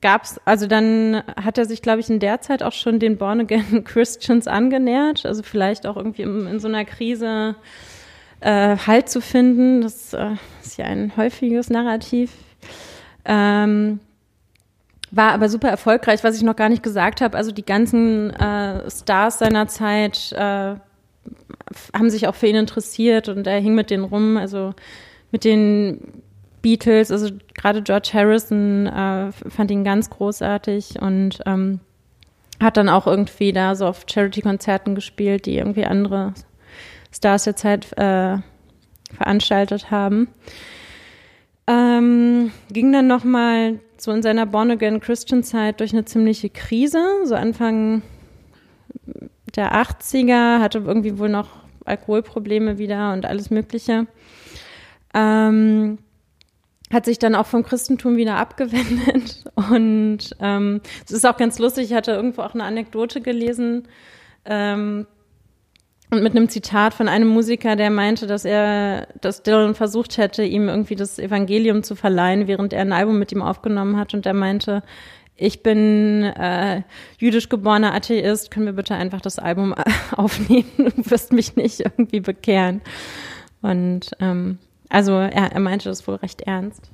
gab's, also dann hat er sich, glaube ich, in der Zeit auch schon den Born Again *laughs* Christians angenähert, also vielleicht auch irgendwie in, in so einer Krise äh, Halt zu finden. Das äh, ist ja ein häufiges Narrativ. Ähm, war aber super erfolgreich, was ich noch gar nicht gesagt habe. Also die ganzen äh, Stars seiner Zeit äh, haben sich auch für ihn interessiert und er hing mit denen rum. Also mit den Beatles, also gerade George Harrison äh, fand ihn ganz großartig und ähm, hat dann auch irgendwie da so auf Charity-Konzerten gespielt, die irgendwie andere Stars der Zeit äh, veranstaltet haben. Ähm, ging dann nochmal so in seiner Born Again Christian Zeit durch eine ziemliche Krise, so Anfang der 80er, hatte irgendwie wohl noch Alkoholprobleme wieder und alles Mögliche. Ähm, hat sich dann auch vom Christentum wieder abgewendet. *laughs* Und ähm, es ist auch ganz lustig, ich hatte irgendwo auch eine Anekdote gelesen ähm, und mit einem Zitat von einem Musiker, der meinte, dass er, dass Dylan versucht hätte, ihm irgendwie das Evangelium zu verleihen, während er ein Album mit ihm aufgenommen hat. Und er meinte, ich bin äh, jüdisch geborener Atheist, können wir bitte einfach das Album *laughs* aufnehmen? Du wirst mich nicht irgendwie bekehren. Und ähm, also er, er meinte das wohl recht ernst.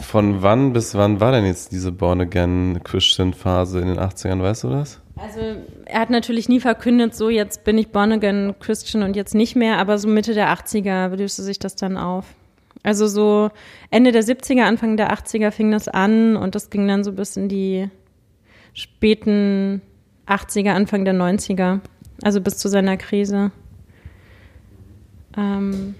Von wann bis wann war denn jetzt diese Born Again Christian Phase in den 80ern, weißt du das? Also er hat natürlich nie verkündet, so jetzt bin ich Born Again Christian und jetzt nicht mehr, aber so Mitte der 80er löste sich das dann auf. Also so Ende der 70er, Anfang der 80er fing das an und das ging dann so bis in die späten 80er, Anfang der 90er, also bis zu seiner Krise. Ähm,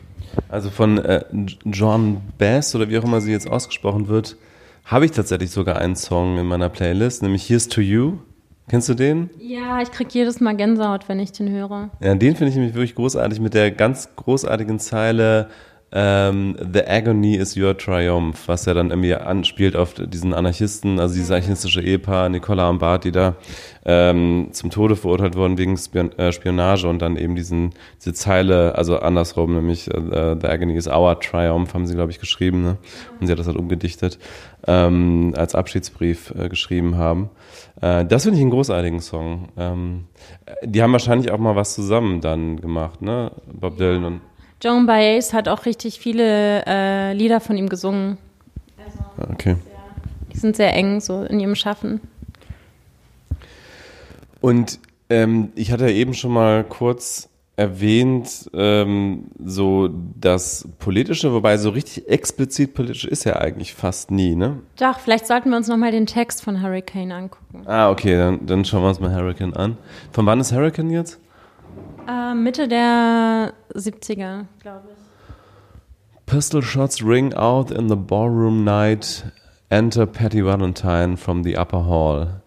also von äh, John Bass oder wie auch immer sie jetzt ausgesprochen wird, habe ich tatsächlich sogar einen Song in meiner Playlist, nämlich Here's to You. Kennst du den? Ja, ich kriege jedes Mal Gänsehaut, wenn ich den höre. Ja, den finde ich nämlich wirklich großartig mit der ganz großartigen Zeile ähm, The Agony is Your Triumph, was ja dann irgendwie anspielt auf diesen Anarchisten, also dieses anarchistische Ehepaar, Nicola und Bart, die da ähm, zum Tode verurteilt wurden wegen Spion äh, Spionage und dann eben diesen, diese Zeile, also andersrum, nämlich äh, The Agony is Our Triumph, haben sie, glaube ich, geschrieben, ne? Und sie hat das halt umgedichtet, ähm, als Abschiedsbrief äh, geschrieben haben. Äh, das finde ich einen großartigen Song. Ähm, die haben wahrscheinlich auch mal was zusammen dann gemacht, ne? Bob Dylan und Joan Baez hat auch richtig viele äh, Lieder von ihm gesungen. Also, okay. Die sind sehr eng so in ihrem Schaffen. Und ähm, ich hatte ja eben schon mal kurz erwähnt, ähm, so das Politische, wobei so richtig explizit politisch ist ja eigentlich fast nie, ne? Doch, vielleicht sollten wir uns nochmal den Text von Hurricane angucken. Ah, okay, dann, dann schauen wir uns mal Hurricane an. Von wann ist Hurricane jetzt? Äh, Mitte der 70er, glaube ich. Pistol shots ring out in the ballroom night. Enter Patty Valentine from the upper hall.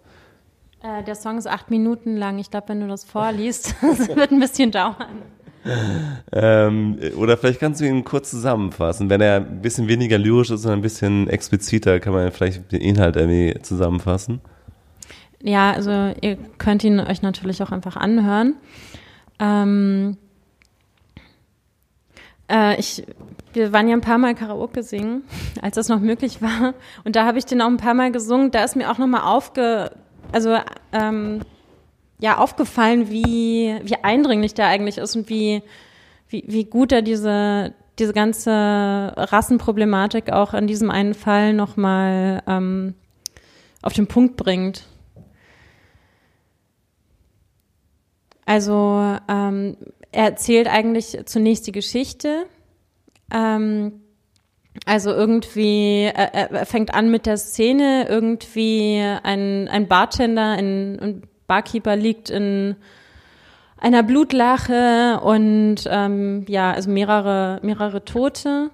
Äh, der Song ist acht Minuten lang. Ich glaube, wenn du das vorliest, *laughs* das wird ein bisschen dauern. Ähm, oder vielleicht kannst du ihn kurz zusammenfassen. Wenn er ein bisschen weniger lyrisch ist und ein bisschen expliziter, kann man vielleicht den Inhalt irgendwie zusammenfassen. Ja, also ihr könnt ihn euch natürlich auch einfach anhören. Ähm, äh, ich, wir waren ja ein paar Mal Karaoke singen, *laughs* als das noch möglich war. Und da habe ich den auch ein paar Mal gesungen. Da ist mir auch nochmal aufge, also ähm, ja aufgefallen, wie, wie eindringlich der eigentlich ist und wie, wie, wie gut er diese, diese ganze Rassenproblematik auch in diesem einen Fall nochmal ähm, auf den Punkt bringt. Also ähm, er erzählt eigentlich zunächst die Geschichte. Ähm, also irgendwie, er, er, fängt an mit der Szene, irgendwie ein, ein Bartender, ein, ein Barkeeper liegt in einer Blutlache und ähm, ja, also mehrere, mehrere Tote.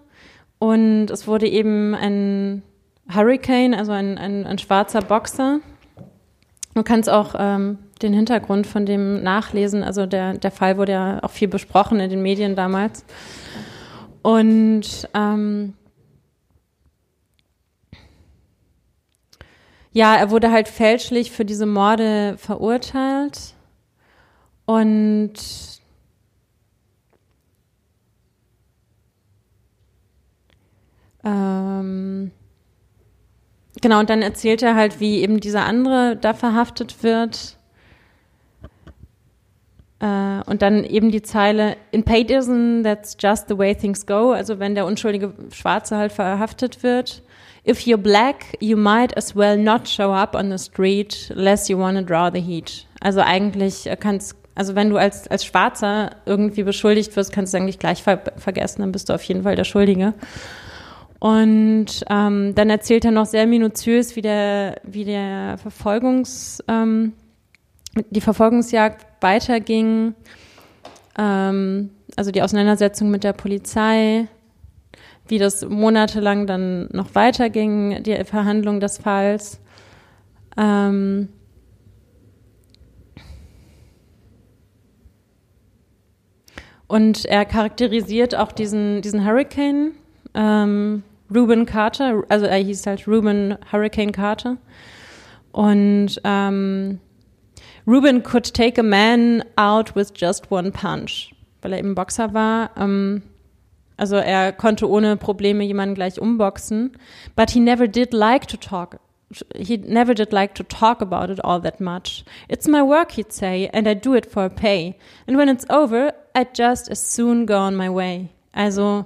Und es wurde eben ein Hurricane, also ein, ein, ein schwarzer Boxer. Du kannst auch ähm, den Hintergrund von dem nachlesen. Also der, der Fall wurde ja auch viel besprochen in den Medien damals. Und ähm, ja, er wurde halt fälschlich für diese Morde verurteilt. Und ähm, genau, und dann erzählt er halt, wie eben dieser andere da verhaftet wird. Äh, und dann eben die Zeile, in Paidism, that's just the way things go. Also wenn der unschuldige Schwarze halt verhaftet wird if you're black, you might as well not show up on the street, less you want to draw the heat. Also eigentlich kannst, also wenn du als, als Schwarzer irgendwie beschuldigt wirst, kannst du eigentlich gleich ver vergessen, dann bist du auf jeden Fall der Schuldige. Und ähm, dann erzählt er noch sehr minutiös, wie der, wie der Verfolgungs, ähm, die Verfolgungsjagd weiterging, ähm, also die Auseinandersetzung mit der Polizei, wie das monatelang dann noch weiterging, die Verhandlung des Falls. Ähm und er charakterisiert auch diesen, diesen Hurricane, ähm, Ruben Carter, also er hieß halt Ruben Hurricane Carter. Und ähm, Ruben could take a man out with just one punch, weil er eben Boxer war. Ähm, also er konnte ohne Probleme jemanden gleich umboxen. But he never did like to talk. He never did like to talk about it all that much. It's my work, he'd say, and I do it for pay. And when it's over, I'd just as soon go on my way. Also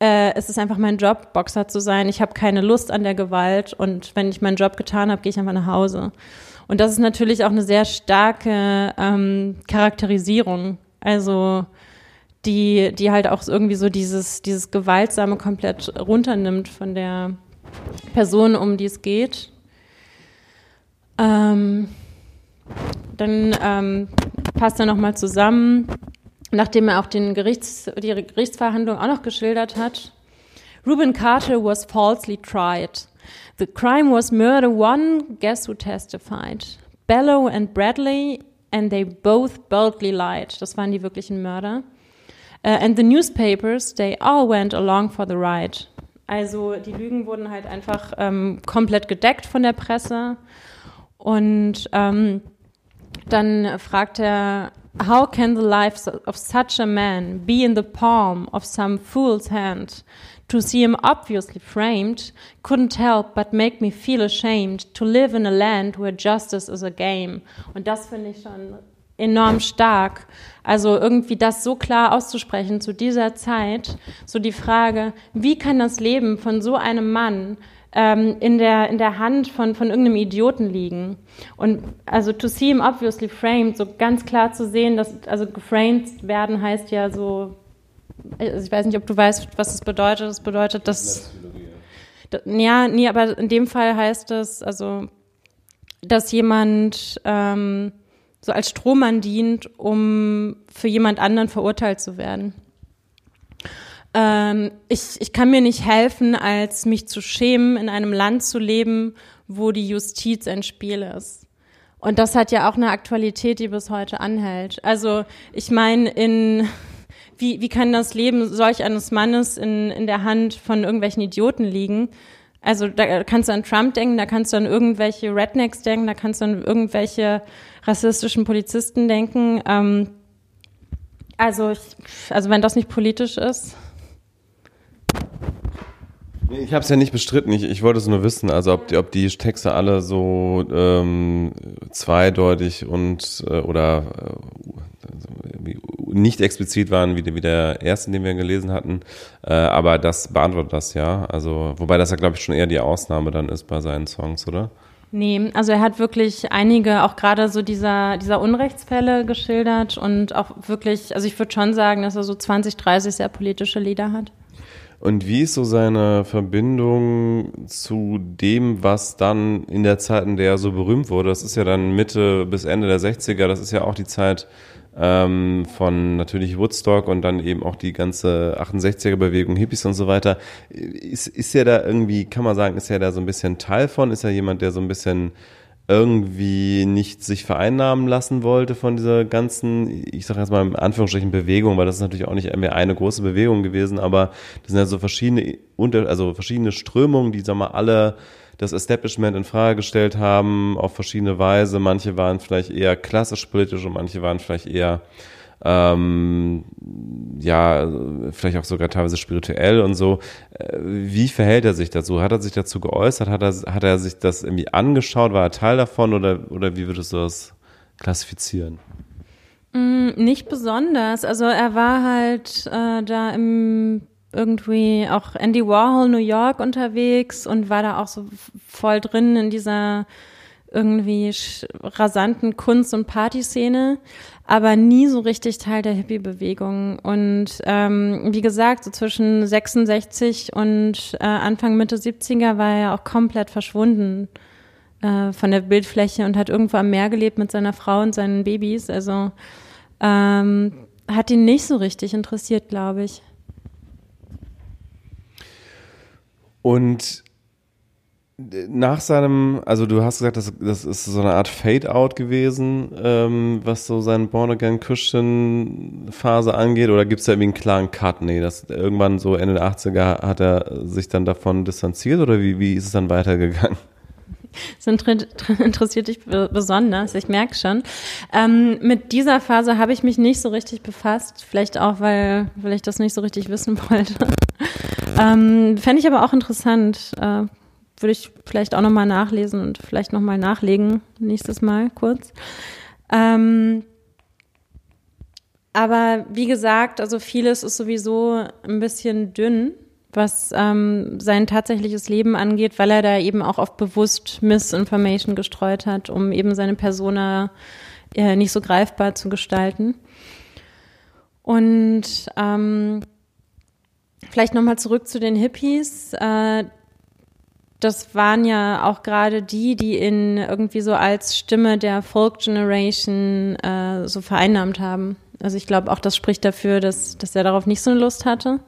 äh, es ist einfach mein Job, Boxer zu sein. Ich habe keine Lust an der Gewalt und wenn ich meinen Job getan habe, gehe ich einfach nach Hause. Und das ist natürlich auch eine sehr starke ähm, Charakterisierung. Also die, die halt auch irgendwie so dieses, dieses Gewaltsame komplett runternimmt von der Person, um die es geht. Ähm, dann ähm, passt er nochmal zusammen, nachdem er auch den Gerichts, die Gerichtsverhandlung auch noch geschildert hat. Ruben Carter was falsely tried. The crime was murder one, guess who testified? Bellow and Bradley, and they both boldly lied. Das waren die wirklichen Mörder. Uh, and the newspapers, they all went along for the ride. Also die Lügen wurden halt einfach ähm, komplett gedeckt von der Presse. Und ähm, dann fragt er, How can the life of such a man be in the palm of some fool's hand? To see him obviously framed couldn't help but make me feel ashamed to live in a land where justice is a game. Und das finde ich schon enorm stark. Also irgendwie das so klar auszusprechen zu dieser Zeit, so die Frage, wie kann das Leben von so einem Mann ähm, in, der, in der Hand von, von irgendeinem Idioten liegen? Und also to see him obviously framed, so ganz klar zu sehen, dass, also geframed werden heißt ja so, also ich weiß nicht, ob du weißt, was das bedeutet. Das bedeutet, dass, ja, nee, aber in dem Fall heißt es, also, dass jemand, ähm, so als Strohmann dient, um für jemand anderen verurteilt zu werden. Ähm, ich, ich kann mir nicht helfen, als mich zu schämen, in einem Land zu leben, wo die Justiz ein Spiel ist. Und das hat ja auch eine Aktualität, die bis heute anhält. Also ich meine, in wie, wie kann das Leben solch eines Mannes in, in der Hand von irgendwelchen Idioten liegen? Also da kannst du an Trump denken, da kannst du an irgendwelche Rednecks denken, da kannst du an irgendwelche rassistischen Polizisten denken. Ähm, also, ich, also wenn das nicht politisch ist. Ich habe es ja nicht bestritten. Ich, ich wollte es nur wissen, also ob die, ob die Texte alle so ähm, zweideutig und äh, oder äh, nicht explizit waren wie, wie der erste, den wir gelesen hatten. Äh, aber das beantwortet das ja. Also, wobei das ja, glaube ich, schon eher die Ausnahme dann ist bei seinen Songs, oder? Nee, also er hat wirklich einige, auch gerade so dieser, dieser Unrechtsfälle geschildert und auch wirklich, also ich würde schon sagen, dass er so 20, 30 sehr politische Lieder hat. Und wie ist so seine Verbindung zu dem, was dann in der Zeit, in der er so berühmt wurde? Das ist ja dann Mitte bis Ende der 60er, das ist ja auch die Zeit, ähm, von natürlich Woodstock und dann eben auch die ganze 68er-Bewegung, Hippies und so weiter. Ist, ist er da irgendwie, kann man sagen, ist er da so ein bisschen Teil von? Ist er jemand, der so ein bisschen irgendwie nicht sich vereinnahmen lassen wollte von dieser ganzen, ich sage jetzt mal in Anführungsstrichen Bewegung, weil das ist natürlich auch nicht mehr eine große Bewegung gewesen, aber das sind ja so verschiedene, also verschiedene Strömungen, die, sag mal, alle das Establishment in Frage gestellt haben, auf verschiedene Weise. Manche waren vielleicht eher klassisch politisch und manche waren vielleicht eher ähm, ja, vielleicht auch sogar teilweise spirituell und so. Äh, wie verhält er sich dazu? Hat er sich dazu geäußert? Hat er, hat er sich das irgendwie angeschaut? War er Teil davon oder, oder wie würdest du das klassifizieren? Mm, nicht besonders. Also er war halt äh, da im irgendwie auch Andy Warhol New York unterwegs und war da auch so voll drin in dieser irgendwie rasanten Kunst- und Partyszene, aber nie so richtig Teil der Hippie-Bewegung. Und ähm, wie gesagt, so zwischen 66 und äh, Anfang Mitte 70er war er auch komplett verschwunden äh, von der Bildfläche und hat irgendwo am Meer gelebt mit seiner Frau und seinen Babys. Also ähm, hat ihn nicht so richtig interessiert, glaube ich. Und nach seinem, also du hast gesagt, das, das ist so eine Art Fade-out gewesen, ähm, was so seine Born-Again-Christian-Phase angeht, oder gibt es da irgendwie einen klaren Cut? Nee, das irgendwann so Ende der 80er hat er sich dann davon distanziert oder wie, wie ist es dann weitergegangen? *laughs* Das interessiert dich besonders, ich merke schon. Ähm, mit dieser Phase habe ich mich nicht so richtig befasst, vielleicht auch, weil, weil ich das nicht so richtig wissen wollte. Ähm, Fände ich aber auch interessant. Äh, Würde ich vielleicht auch nochmal nachlesen und vielleicht nochmal nachlegen, nächstes Mal kurz. Ähm, aber wie gesagt, also vieles ist sowieso ein bisschen dünn was ähm, sein tatsächliches Leben angeht, weil er da eben auch oft bewusst Misinformation gestreut hat, um eben seine Persona äh, nicht so greifbar zu gestalten. Und ähm, vielleicht nochmal zurück zu den Hippies. Äh, das waren ja auch gerade die, die ihn irgendwie so als Stimme der Folk Generation äh, so vereinnahmt haben. Also ich glaube auch, das spricht dafür, dass, dass er darauf nicht so eine Lust hatte.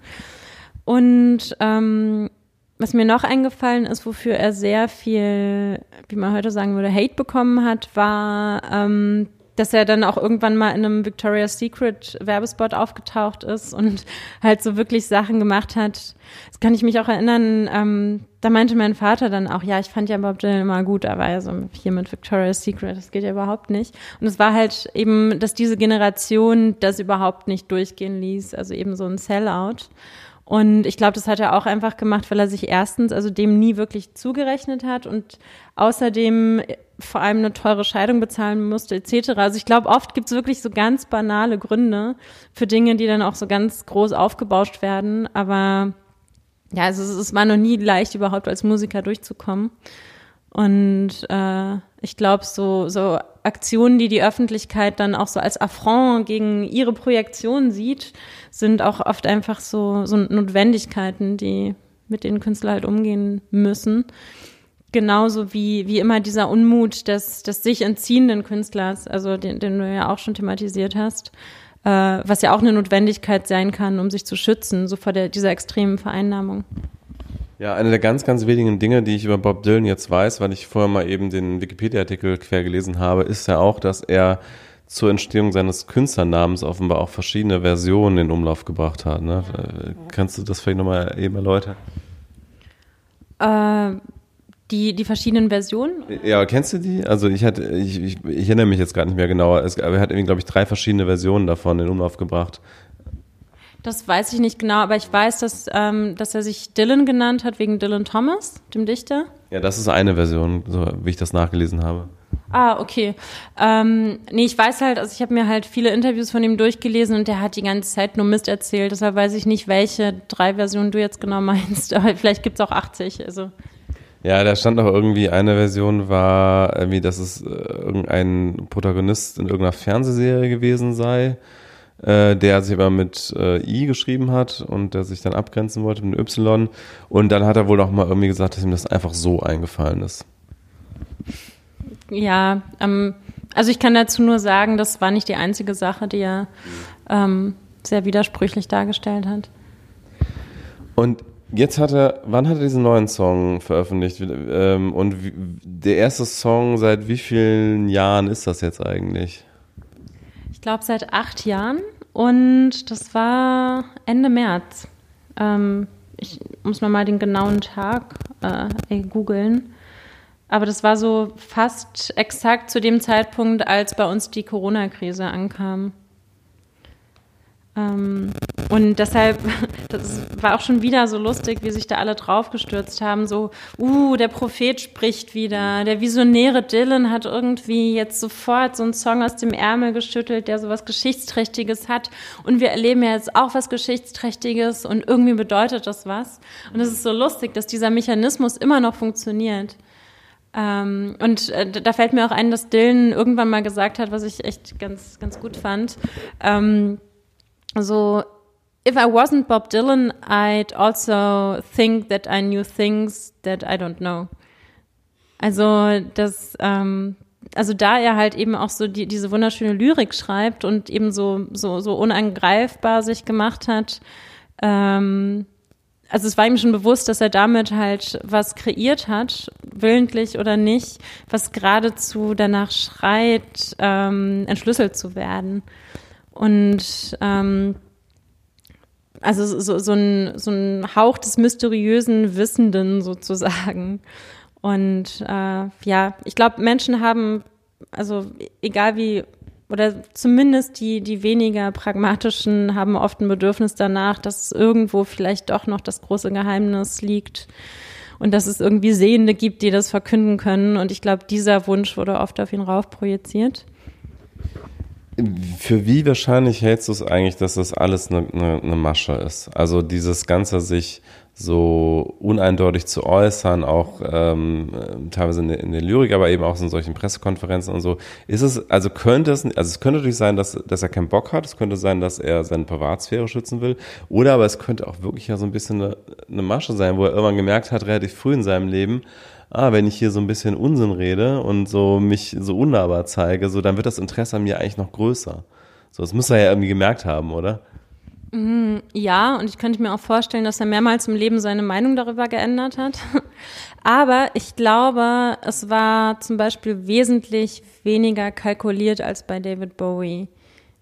Und ähm, was mir noch eingefallen ist, wofür er sehr viel, wie man heute sagen würde, Hate bekommen hat, war, ähm, dass er dann auch irgendwann mal in einem Victoria's Secret Werbespot aufgetaucht ist und halt so wirklich Sachen gemacht hat. Das kann ich mich auch erinnern. Ähm, da meinte mein Vater dann auch, ja, ich fand ja Bob Dylan immer gut, aber ja so hier mit Victoria's Secret, das geht ja überhaupt nicht. Und es war halt eben, dass diese Generation das überhaupt nicht durchgehen ließ, also eben so ein Sellout. Und ich glaube, das hat er auch einfach gemacht, weil er sich erstens also dem nie wirklich zugerechnet hat und außerdem vor allem eine teure Scheidung bezahlen musste etc. Also ich glaube, oft gibt es wirklich so ganz banale Gründe für Dinge, die dann auch so ganz groß aufgebauscht werden. Aber ja, also es war noch nie leicht, überhaupt als Musiker durchzukommen. Und äh, ich glaube, so, so Aktionen, die die Öffentlichkeit dann auch so als Affront gegen ihre Projektion sieht, sind auch oft einfach so, so Notwendigkeiten, die mit denen Künstler halt umgehen müssen. Genauso wie, wie immer dieser Unmut des, des sich entziehenden Künstlers, also den, den du ja auch schon thematisiert hast, äh, was ja auch eine Notwendigkeit sein kann, um sich zu schützen, so vor der, dieser extremen Vereinnahmung. Ja, eine der ganz, ganz wenigen Dinge, die ich über Bob Dylan jetzt weiß, weil ich vorher mal eben den Wikipedia-Artikel quer gelesen habe, ist ja auch, dass er zur Entstehung seines Künstlernamens offenbar auch verschiedene Versionen in Umlauf gebracht hat. Ne? Ja. Kannst du das vielleicht nochmal eben erläutern? Äh, die, die verschiedenen Versionen? Ja, kennst du die? Also ich hatte, ich, ich, ich erinnere mich jetzt gar nicht mehr genauer, es, aber er hat irgendwie, glaube ich, drei verschiedene Versionen davon in Umlauf gebracht. Das weiß ich nicht genau, aber ich weiß, dass, ähm, dass er sich Dylan genannt hat wegen Dylan Thomas, dem Dichter. Ja, das ist eine Version, so wie ich das nachgelesen habe. Ah, okay. Ähm, nee, ich weiß halt, also ich habe mir halt viele Interviews von ihm durchgelesen und der hat die ganze Zeit nur Mist erzählt. Deshalb weiß ich nicht, welche drei Versionen du jetzt genau *laughs* meinst. Aber vielleicht gibt es auch 80. Also. Ja, da stand auch irgendwie, eine Version war irgendwie, dass es äh, irgendein Protagonist in irgendeiner Fernsehserie gewesen sei, äh, der sich aber mit äh, I geschrieben hat und der sich dann abgrenzen wollte mit Y. Und dann hat er wohl auch mal irgendwie gesagt, dass ihm das einfach so eingefallen ist. Ja, ähm, also ich kann dazu nur sagen, das war nicht die einzige Sache, die er ähm, sehr widersprüchlich dargestellt hat. Und Jetzt hat er, wann hat er diesen neuen Song veröffentlicht? Ähm, und der erste Song, seit wie vielen Jahren ist das jetzt eigentlich? Glaube seit acht Jahren und das war Ende März. Ähm, ich muss mal den genauen Tag äh, googeln. Aber das war so fast exakt zu dem Zeitpunkt, als bei uns die Corona-Krise ankam. Ähm, und deshalb, *laughs* das war auch schon wieder so lustig, wie sich da alle draufgestürzt haben. So, uh, der Prophet spricht wieder. Der visionäre Dylan hat irgendwie jetzt sofort so einen Song aus dem Ärmel geschüttelt, der so was Geschichtsträchtiges hat. Und wir erleben ja jetzt auch was Geschichtsträchtiges und irgendwie bedeutet das was. Und es ist so lustig, dass dieser Mechanismus immer noch funktioniert. Ähm, und äh, da fällt mir auch ein, dass Dylan irgendwann mal gesagt hat, was ich echt ganz, ganz gut fand. Ähm, so, if I wasn't Bob Dylan, I'd also think that I knew things that I don't know. Also, das, ähm, also da er halt eben auch so die, diese wunderschöne Lyrik schreibt und eben so, so, so unangreifbar sich gemacht hat, ähm, also es war ihm schon bewusst, dass er damit halt was kreiert hat, willentlich oder nicht, was geradezu danach schreit, ähm, entschlüsselt zu werden. Und ähm, also so, so, ein, so ein Hauch des mysteriösen Wissenden sozusagen. Und äh, ja, ich glaube, Menschen haben, also egal wie, oder zumindest die, die weniger pragmatischen haben oft ein Bedürfnis danach, dass irgendwo vielleicht doch noch das große Geheimnis liegt und dass es irgendwie Sehende gibt, die das verkünden können. Und ich glaube, dieser Wunsch wurde oft auf ihn raufprojiziert. Für wie wahrscheinlich hältst du es eigentlich, dass das alles eine, eine, eine Masche ist? Also dieses Ganze sich so uneindeutig zu äußern, auch ähm, teilweise in der, in der Lyrik, aber eben auch in solchen Pressekonferenzen und so. Ist es, also könnte es, also es könnte natürlich sein, dass, dass er keinen Bock hat, es könnte sein, dass er seine Privatsphäre schützen will, oder aber es könnte auch wirklich ja so ein bisschen eine, eine Masche sein, wo er irgendwann gemerkt hat, relativ früh in seinem Leben, ah, wenn ich hier so ein bisschen Unsinn rede und so mich so unnahbar zeige, so dann wird das Interesse an mir eigentlich noch größer. So, das muss er ja irgendwie gemerkt haben, oder? Mhm, ja, und ich könnte mir auch vorstellen, dass er mehrmals im Leben seine Meinung darüber geändert hat. *laughs* Aber ich glaube, es war zum Beispiel wesentlich weniger kalkuliert als bei David Bowie.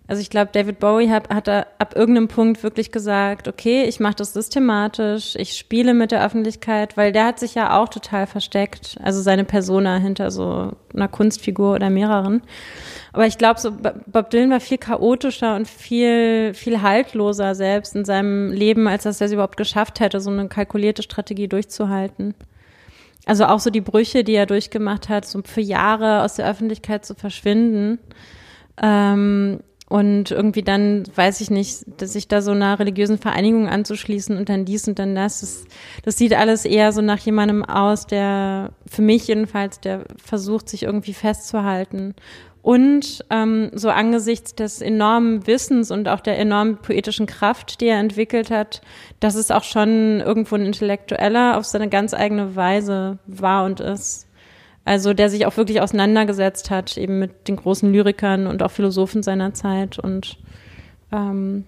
Also ich glaube, David Bowie hat, hat ab irgendeinem Punkt wirklich gesagt, okay, ich mache das systematisch, ich spiele mit der Öffentlichkeit, weil der hat sich ja auch total versteckt, also seine Persona hinter so einer Kunstfigur oder mehreren. Aber ich glaube, so Bob Dylan war viel chaotischer und viel, viel haltloser selbst in seinem Leben, als dass er es überhaupt geschafft hätte, so eine kalkulierte Strategie durchzuhalten. Also auch so die Brüche, die er durchgemacht hat, so für Jahre aus der Öffentlichkeit zu verschwinden. Ähm, und irgendwie dann, weiß ich nicht, dass sich da so einer religiösen Vereinigung anzuschließen und dann dies und dann das, das, das sieht alles eher so nach jemandem aus, der, für mich jedenfalls, der versucht, sich irgendwie festzuhalten. Und ähm, so angesichts des enormen Wissens und auch der enormen poetischen Kraft, die er entwickelt hat, dass es auch schon irgendwo ein Intellektueller auf seine ganz eigene Weise war und ist. Also der sich auch wirklich auseinandergesetzt hat, eben mit den großen Lyrikern und auch Philosophen seiner Zeit. Und ähm,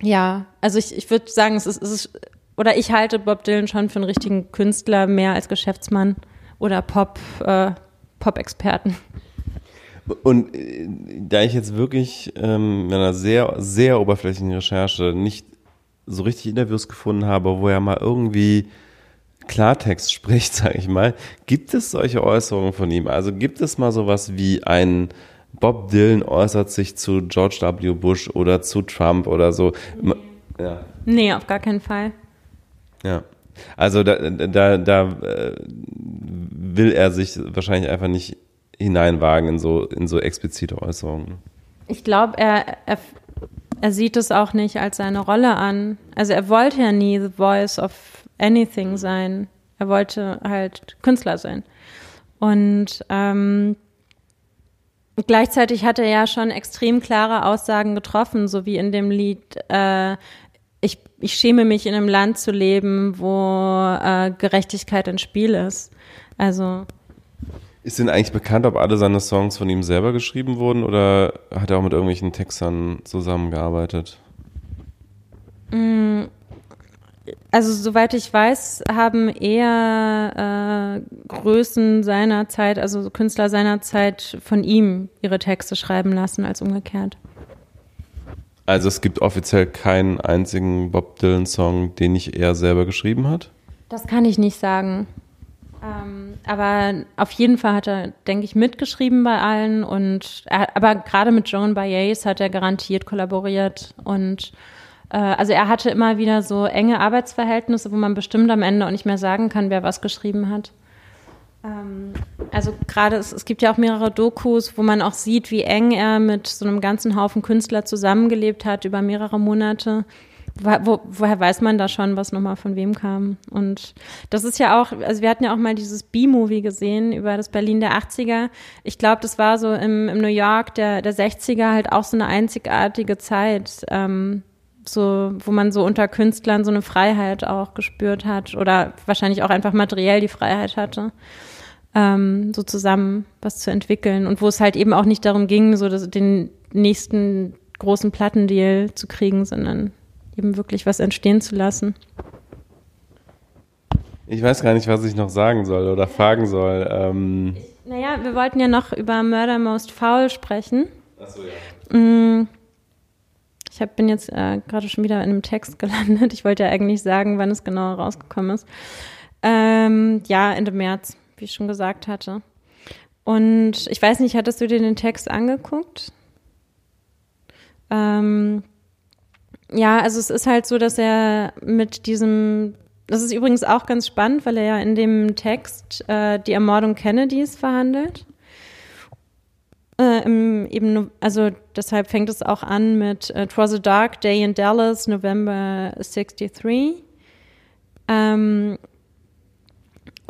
ja, also ich, ich würde sagen, es ist, es ist, oder ich halte Bob Dylan schon für einen richtigen Künstler, mehr als Geschäftsmann oder Pop, äh, Pop-Experten. Und äh, da ich jetzt wirklich ähm, in einer sehr, sehr oberflächlichen Recherche nicht so richtig Interviews gefunden habe, wo er mal irgendwie Klartext spricht, *laughs* sage ich mal, gibt es solche Äußerungen von ihm? Also gibt es mal sowas wie ein Bob Dylan äußert sich zu George W. Bush oder zu Trump oder so? Nee, ja. nee auf gar keinen Fall. Ja. Also da, da, da äh, will er sich wahrscheinlich einfach nicht hineinwagen in so, in so explizite Äußerungen. Ich glaube, er, er, er sieht es auch nicht als seine Rolle an. Also er wollte ja nie the voice of anything sein. Er wollte halt Künstler sein. Und ähm, gleichzeitig hat er ja schon extrem klare Aussagen getroffen, so wie in dem Lied äh, ich, ich schäme mich in einem Land zu leben, wo äh, Gerechtigkeit ein Spiel ist. Also ist denn eigentlich bekannt, ob alle seine Songs von ihm selber geschrieben wurden oder hat er auch mit irgendwelchen Textern zusammengearbeitet? Mm, also soweit ich weiß, haben eher äh, Größen seiner Zeit, also Künstler seiner Zeit von ihm ihre Texte schreiben lassen als umgekehrt. Also es gibt offiziell keinen einzigen Bob Dylan-Song, den nicht er selber geschrieben hat? Das kann ich nicht sagen. Ähm, aber auf jeden Fall hat er, denke ich, mitgeschrieben bei allen und er, aber gerade mit Joan Baez hat er garantiert kollaboriert und äh, also er hatte immer wieder so enge Arbeitsverhältnisse, wo man bestimmt am Ende auch nicht mehr sagen kann, wer was geschrieben hat. Ähm, also gerade, es, es gibt ja auch mehrere Dokus, wo man auch sieht, wie eng er mit so einem ganzen Haufen Künstler zusammengelebt hat über mehrere Monate. Wo, woher weiß man da schon, was nochmal von wem kam? Und das ist ja auch, also wir hatten ja auch mal dieses B-Movie gesehen über das Berlin der 80er. Ich glaube, das war so im, im New York der, der 60er halt auch so eine einzigartige Zeit. Ähm, so, wo man so unter Künstlern so eine Freiheit auch gespürt hat oder wahrscheinlich auch einfach materiell die Freiheit hatte, ähm, so zusammen was zu entwickeln und wo es halt eben auch nicht darum ging, so das, den nächsten großen Plattendeal zu kriegen, sondern eben wirklich was entstehen zu lassen. Ich weiß gar nicht, was ich noch sagen soll oder fragen soll. Ähm naja, wir wollten ja noch über Murder Most Foul sprechen. Ach so, ja. Mm, ich hab, bin jetzt äh, gerade schon wieder in einem Text *laughs* gelandet. Ich wollte ja eigentlich sagen, wann es genau rausgekommen ist. Ähm, ja, Ende März, wie ich schon gesagt hatte. Und ich weiß nicht, hattest du dir den Text angeguckt? Ähm, ja, also es ist halt so, dass er mit diesem, das ist übrigens auch ganz spannend, weil er ja in dem Text äh, die Ermordung Kennedys verhandelt. Äh, im, eben, also deshalb fängt es auch an mit uh, It was a dark day in Dallas, November 63. Ähm,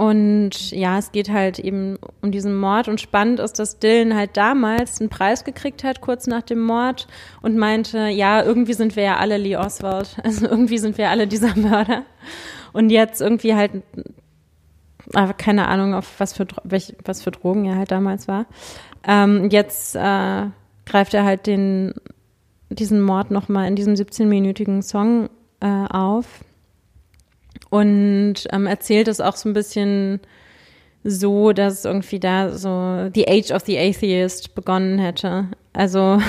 und ja, es geht halt eben um diesen Mord. Und spannend ist, dass Dylan halt damals einen Preis gekriegt hat, kurz nach dem Mord, und meinte, ja, irgendwie sind wir ja alle Lee Oswald. *laughs* Also irgendwie sind wir alle dieser Mörder. Und jetzt irgendwie halt, aber keine Ahnung, auf was für, was für Drogen er halt damals war. Ähm, jetzt äh, greift er halt den, diesen Mord nochmal in diesem 17-minütigen Song äh, auf und ähm, erzählt es auch so ein bisschen so, dass irgendwie da so The Age of the Atheist begonnen hätte. Also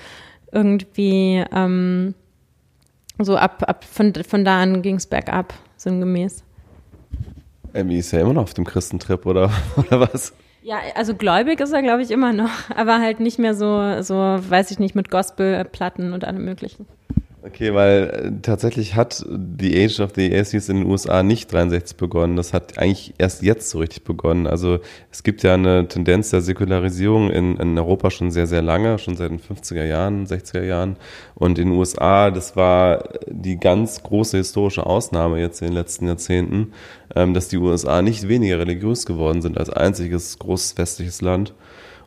*laughs* irgendwie ähm, so ab, ab von, von da an ging es bergab, sinngemäß. Emmy ist ja immer noch auf dem Christentrip, oder, *laughs* oder was? Ja, also gläubig ist er, glaube ich, immer noch, aber halt nicht mehr so, so, weiß ich nicht, mit Gospelplatten und allem möglichen. Okay, weil äh, tatsächlich hat die Age of the Atheists in den USA nicht 63 begonnen. Das hat eigentlich erst jetzt so richtig begonnen. Also es gibt ja eine Tendenz der Säkularisierung in, in Europa schon sehr, sehr lange, schon seit den 50er Jahren, 60er Jahren. Und in den USA, das war die ganz große historische Ausnahme jetzt in den letzten Jahrzehnten, ähm, dass die USA nicht weniger religiös geworden sind als einziges großes westliches Land.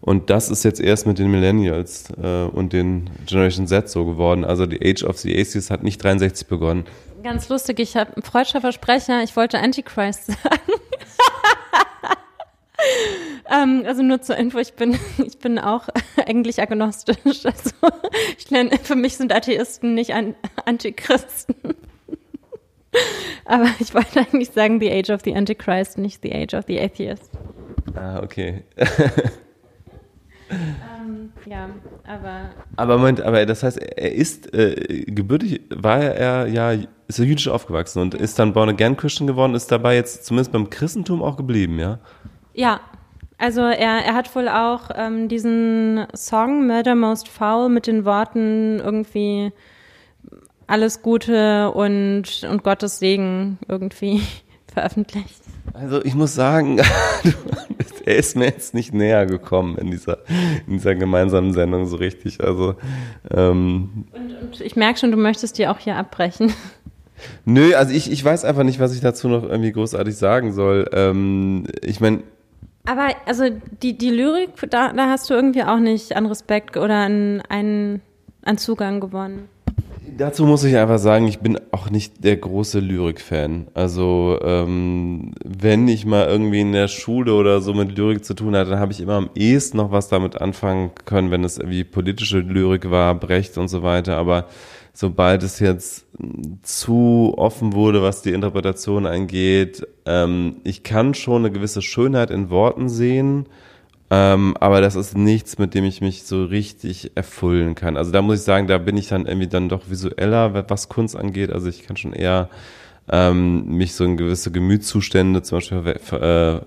Und das ist jetzt erst mit den Millennials äh, und den Generation Z so geworden. Also die Age of the Aces hat nicht 63 begonnen. Ganz lustig, ich habe einen freudscher Versprecher, ich wollte Antichrist *laughs* sagen. ähm, also nur zur Info, ich bin, ich bin auch *laughs* eigentlich agnostisch. Also ich lerne, für mich sind Atheisten nicht an, Antichristen. Aber ich wollte eigentlich sagen, the age of the Antichrist, nicht the age of the atheist. Ah, okay. *laughs* ähm, ja, aber. Aber Moment, aber das heißt, er ist äh, gebürtig, war er ja, ist er jüdisch aufgewachsen und ist dann Born Again Christian geworden, ist dabei jetzt zumindest beim Christentum auch geblieben, ja? Ja. Also er, er hat wohl auch ähm, diesen Song Murder Most Foul mit den Worten irgendwie alles Gute und, und Gottes Segen irgendwie *laughs* veröffentlicht. Also ich muss sagen, *laughs* er ist mir jetzt nicht näher gekommen in dieser, in dieser gemeinsamen Sendung so richtig. Also ähm, und, und ich merke schon, du möchtest dir auch hier abbrechen. Nö, also ich, ich weiß einfach nicht, was ich dazu noch irgendwie großartig sagen soll. Ähm, ich meine. Aber also die, die Lyrik, da, da hast du irgendwie auch nicht an Respekt oder an, an, an Zugang gewonnen. Dazu muss ich einfach sagen, ich bin auch nicht der große Lyrik-Fan. Also ähm, wenn ich mal irgendwie in der Schule oder so mit Lyrik zu tun hatte, dann habe ich immer am ehesten noch was damit anfangen können, wenn es irgendwie politische Lyrik war, Brecht und so weiter. Aber sobald es jetzt zu offen wurde, was die Interpretation angeht, ähm, ich kann schon eine gewisse Schönheit in Worten sehen ähm, aber das ist nichts, mit dem ich mich so richtig erfüllen kann. Also da muss ich sagen, da bin ich dann irgendwie dann doch visueller, was Kunst angeht. Also ich kann schon eher ähm, mich so in gewisse Gemütszustände, zum Beispiel äh, äh,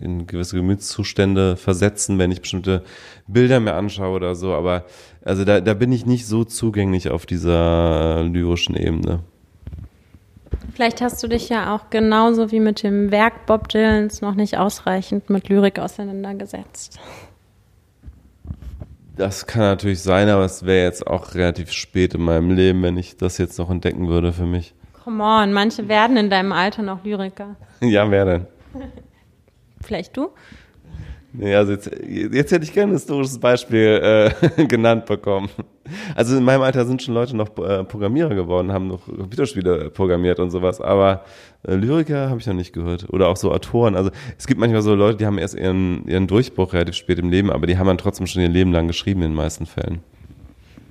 in gewisse Gemütszustände versetzen, wenn ich bestimmte Bilder mir anschaue oder so. Aber also da, da bin ich nicht so zugänglich auf dieser lyrischen Ebene. Vielleicht hast du dich ja auch genauso wie mit dem Werk Bob Dylans noch nicht ausreichend mit Lyrik auseinandergesetzt. Das kann natürlich sein, aber es wäre jetzt auch relativ spät in meinem Leben, wenn ich das jetzt noch entdecken würde für mich. Come on, manche werden in deinem Alter noch Lyriker. *laughs* Ja, wer denn? Vielleicht du? Nee, also jetzt, jetzt hätte ich gerne ein historisches Beispiel äh, *laughs* genannt bekommen. Also in meinem Alter sind schon Leute noch äh, Programmierer geworden, haben noch Computerspiele programmiert und sowas, aber äh, Lyriker habe ich noch nicht gehört. Oder auch so Autoren. Also es gibt manchmal so Leute, die haben erst ihren, ihren Durchbruch relativ spät im Leben, aber die haben dann trotzdem schon ihr Leben lang geschrieben in den meisten Fällen.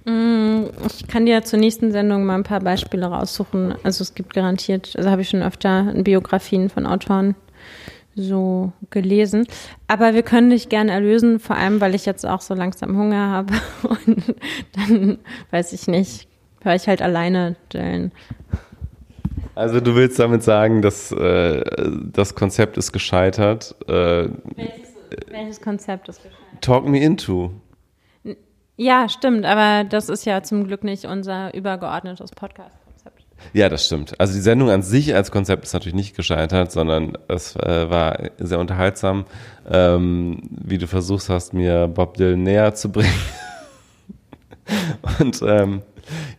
Mm, ich kann dir zur nächsten Sendung mal ein paar Beispiele raussuchen. Also es gibt garantiert, also habe ich schon öfter Biografien von Autoren so gelesen. Aber wir können dich gerne erlösen, vor allem, weil ich jetzt auch so langsam Hunger habe. *laughs* Und dann, weiß ich nicht, höre ich halt alleine Jellen. Also du willst damit sagen, dass äh, das Konzept ist gescheitert. Äh, welches, welches Konzept ist gescheitert? Talk me into. Ja, stimmt, aber das ist ja zum Glück nicht unser übergeordnetes Podcast. Ja, das stimmt. Also die Sendung an sich als Konzept ist natürlich nicht gescheitert, sondern es äh, war sehr unterhaltsam, ähm, wie du versucht hast, mir Bob Dylan näher zu bringen. *laughs* Und ähm,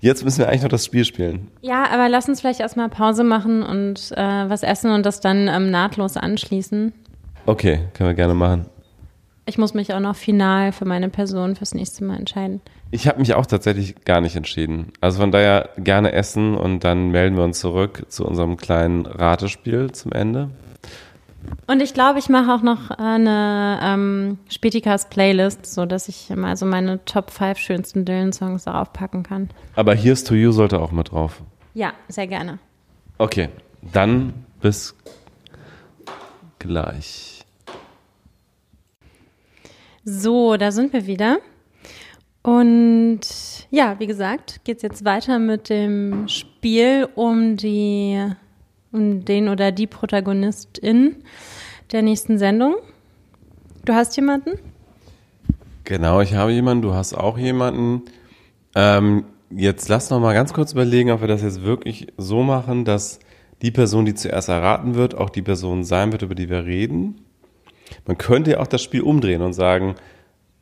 jetzt müssen wir eigentlich noch das Spiel spielen. Ja, aber lass uns vielleicht erstmal Pause machen und äh, was essen und das dann ähm, nahtlos anschließen. Okay, können wir gerne machen. Ich muss mich auch noch final für meine Person fürs nächste Mal entscheiden. Ich habe mich auch tatsächlich gar nicht entschieden. Also von daher gerne essen und dann melden wir uns zurück zu unserem kleinen Ratespiel zum Ende. Und ich glaube, ich mache auch noch eine ähm, Spätikas Playlist, so dass ich mal so meine Top 5 schönsten Dylan-Songs darauf packen kann. Aber Here's to You sollte auch mit drauf. Ja, sehr gerne. Okay, dann bis gleich. So, da sind wir wieder. Und ja, wie gesagt, geht es jetzt weiter mit dem Spiel um die, um den oder die Protagonistin der nächsten Sendung. Du hast jemanden? Genau, ich habe jemanden, du hast auch jemanden. Ähm, jetzt lass noch mal ganz kurz überlegen, ob wir das jetzt wirklich so machen, dass die Person, die zuerst erraten wird, auch die Person sein wird, über die wir reden. Man könnte ja auch das Spiel umdrehen und sagen,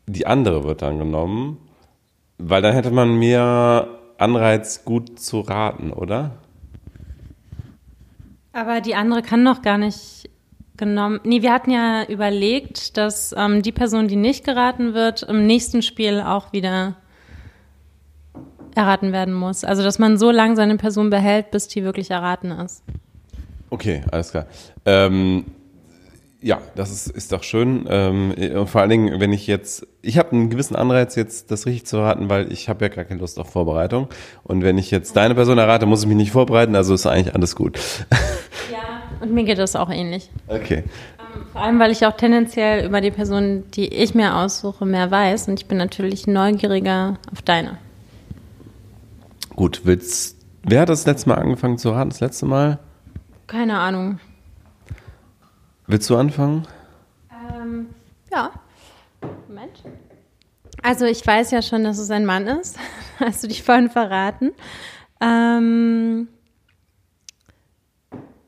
die andere wird dann genommen, weil dann hätte man mehr Anreiz, gut zu raten, oder? Aber die andere kann noch gar nicht genommen. Nee, wir hatten ja überlegt, dass ähm, die Person, die nicht geraten wird, im nächsten Spiel auch wieder erraten werden muss. Also, dass man so lange seine Person behält, bis die wirklich erraten ist. Okay, alles klar. Ähm, ja, das ist, ist doch schön. Ähm, und vor allen Dingen, wenn ich jetzt, ich habe einen gewissen Anreiz, jetzt das richtig zu erraten, weil ich habe ja gar keine Lust auf Vorbereitung. Und wenn ich jetzt deine Person errate, muss ich mich nicht vorbereiten, also ist eigentlich alles gut. Ja, und mir geht das auch ähnlich. Okay. Ähm, vor allem, weil ich auch tendenziell über die Person, die ich mir aussuche, mehr weiß. Und ich bin natürlich neugieriger auf deine. Gut, willst, wer hat das letzte Mal angefangen zu raten, das letzte Mal? Keine Ahnung. Willst du anfangen? Ähm, ja. Moment. Also ich weiß ja schon, dass es ein Mann ist. *laughs* Hast du dich vorhin verraten? Ähm,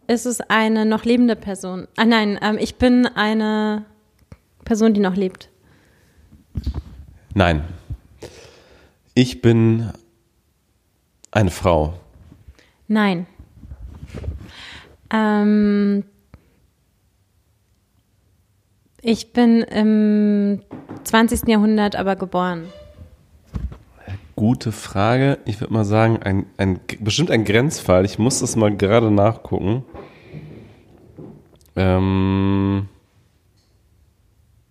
ist es eine noch lebende Person? Ah nein, ähm, ich bin eine Person, die noch lebt. Nein. Ich bin eine Frau. Nein. Ähm, ich bin im 20. Jahrhundert aber geboren. Gute Frage. Ich würde mal sagen, ein, ein, bestimmt ein Grenzfall. Ich muss das mal gerade nachgucken. Ähm,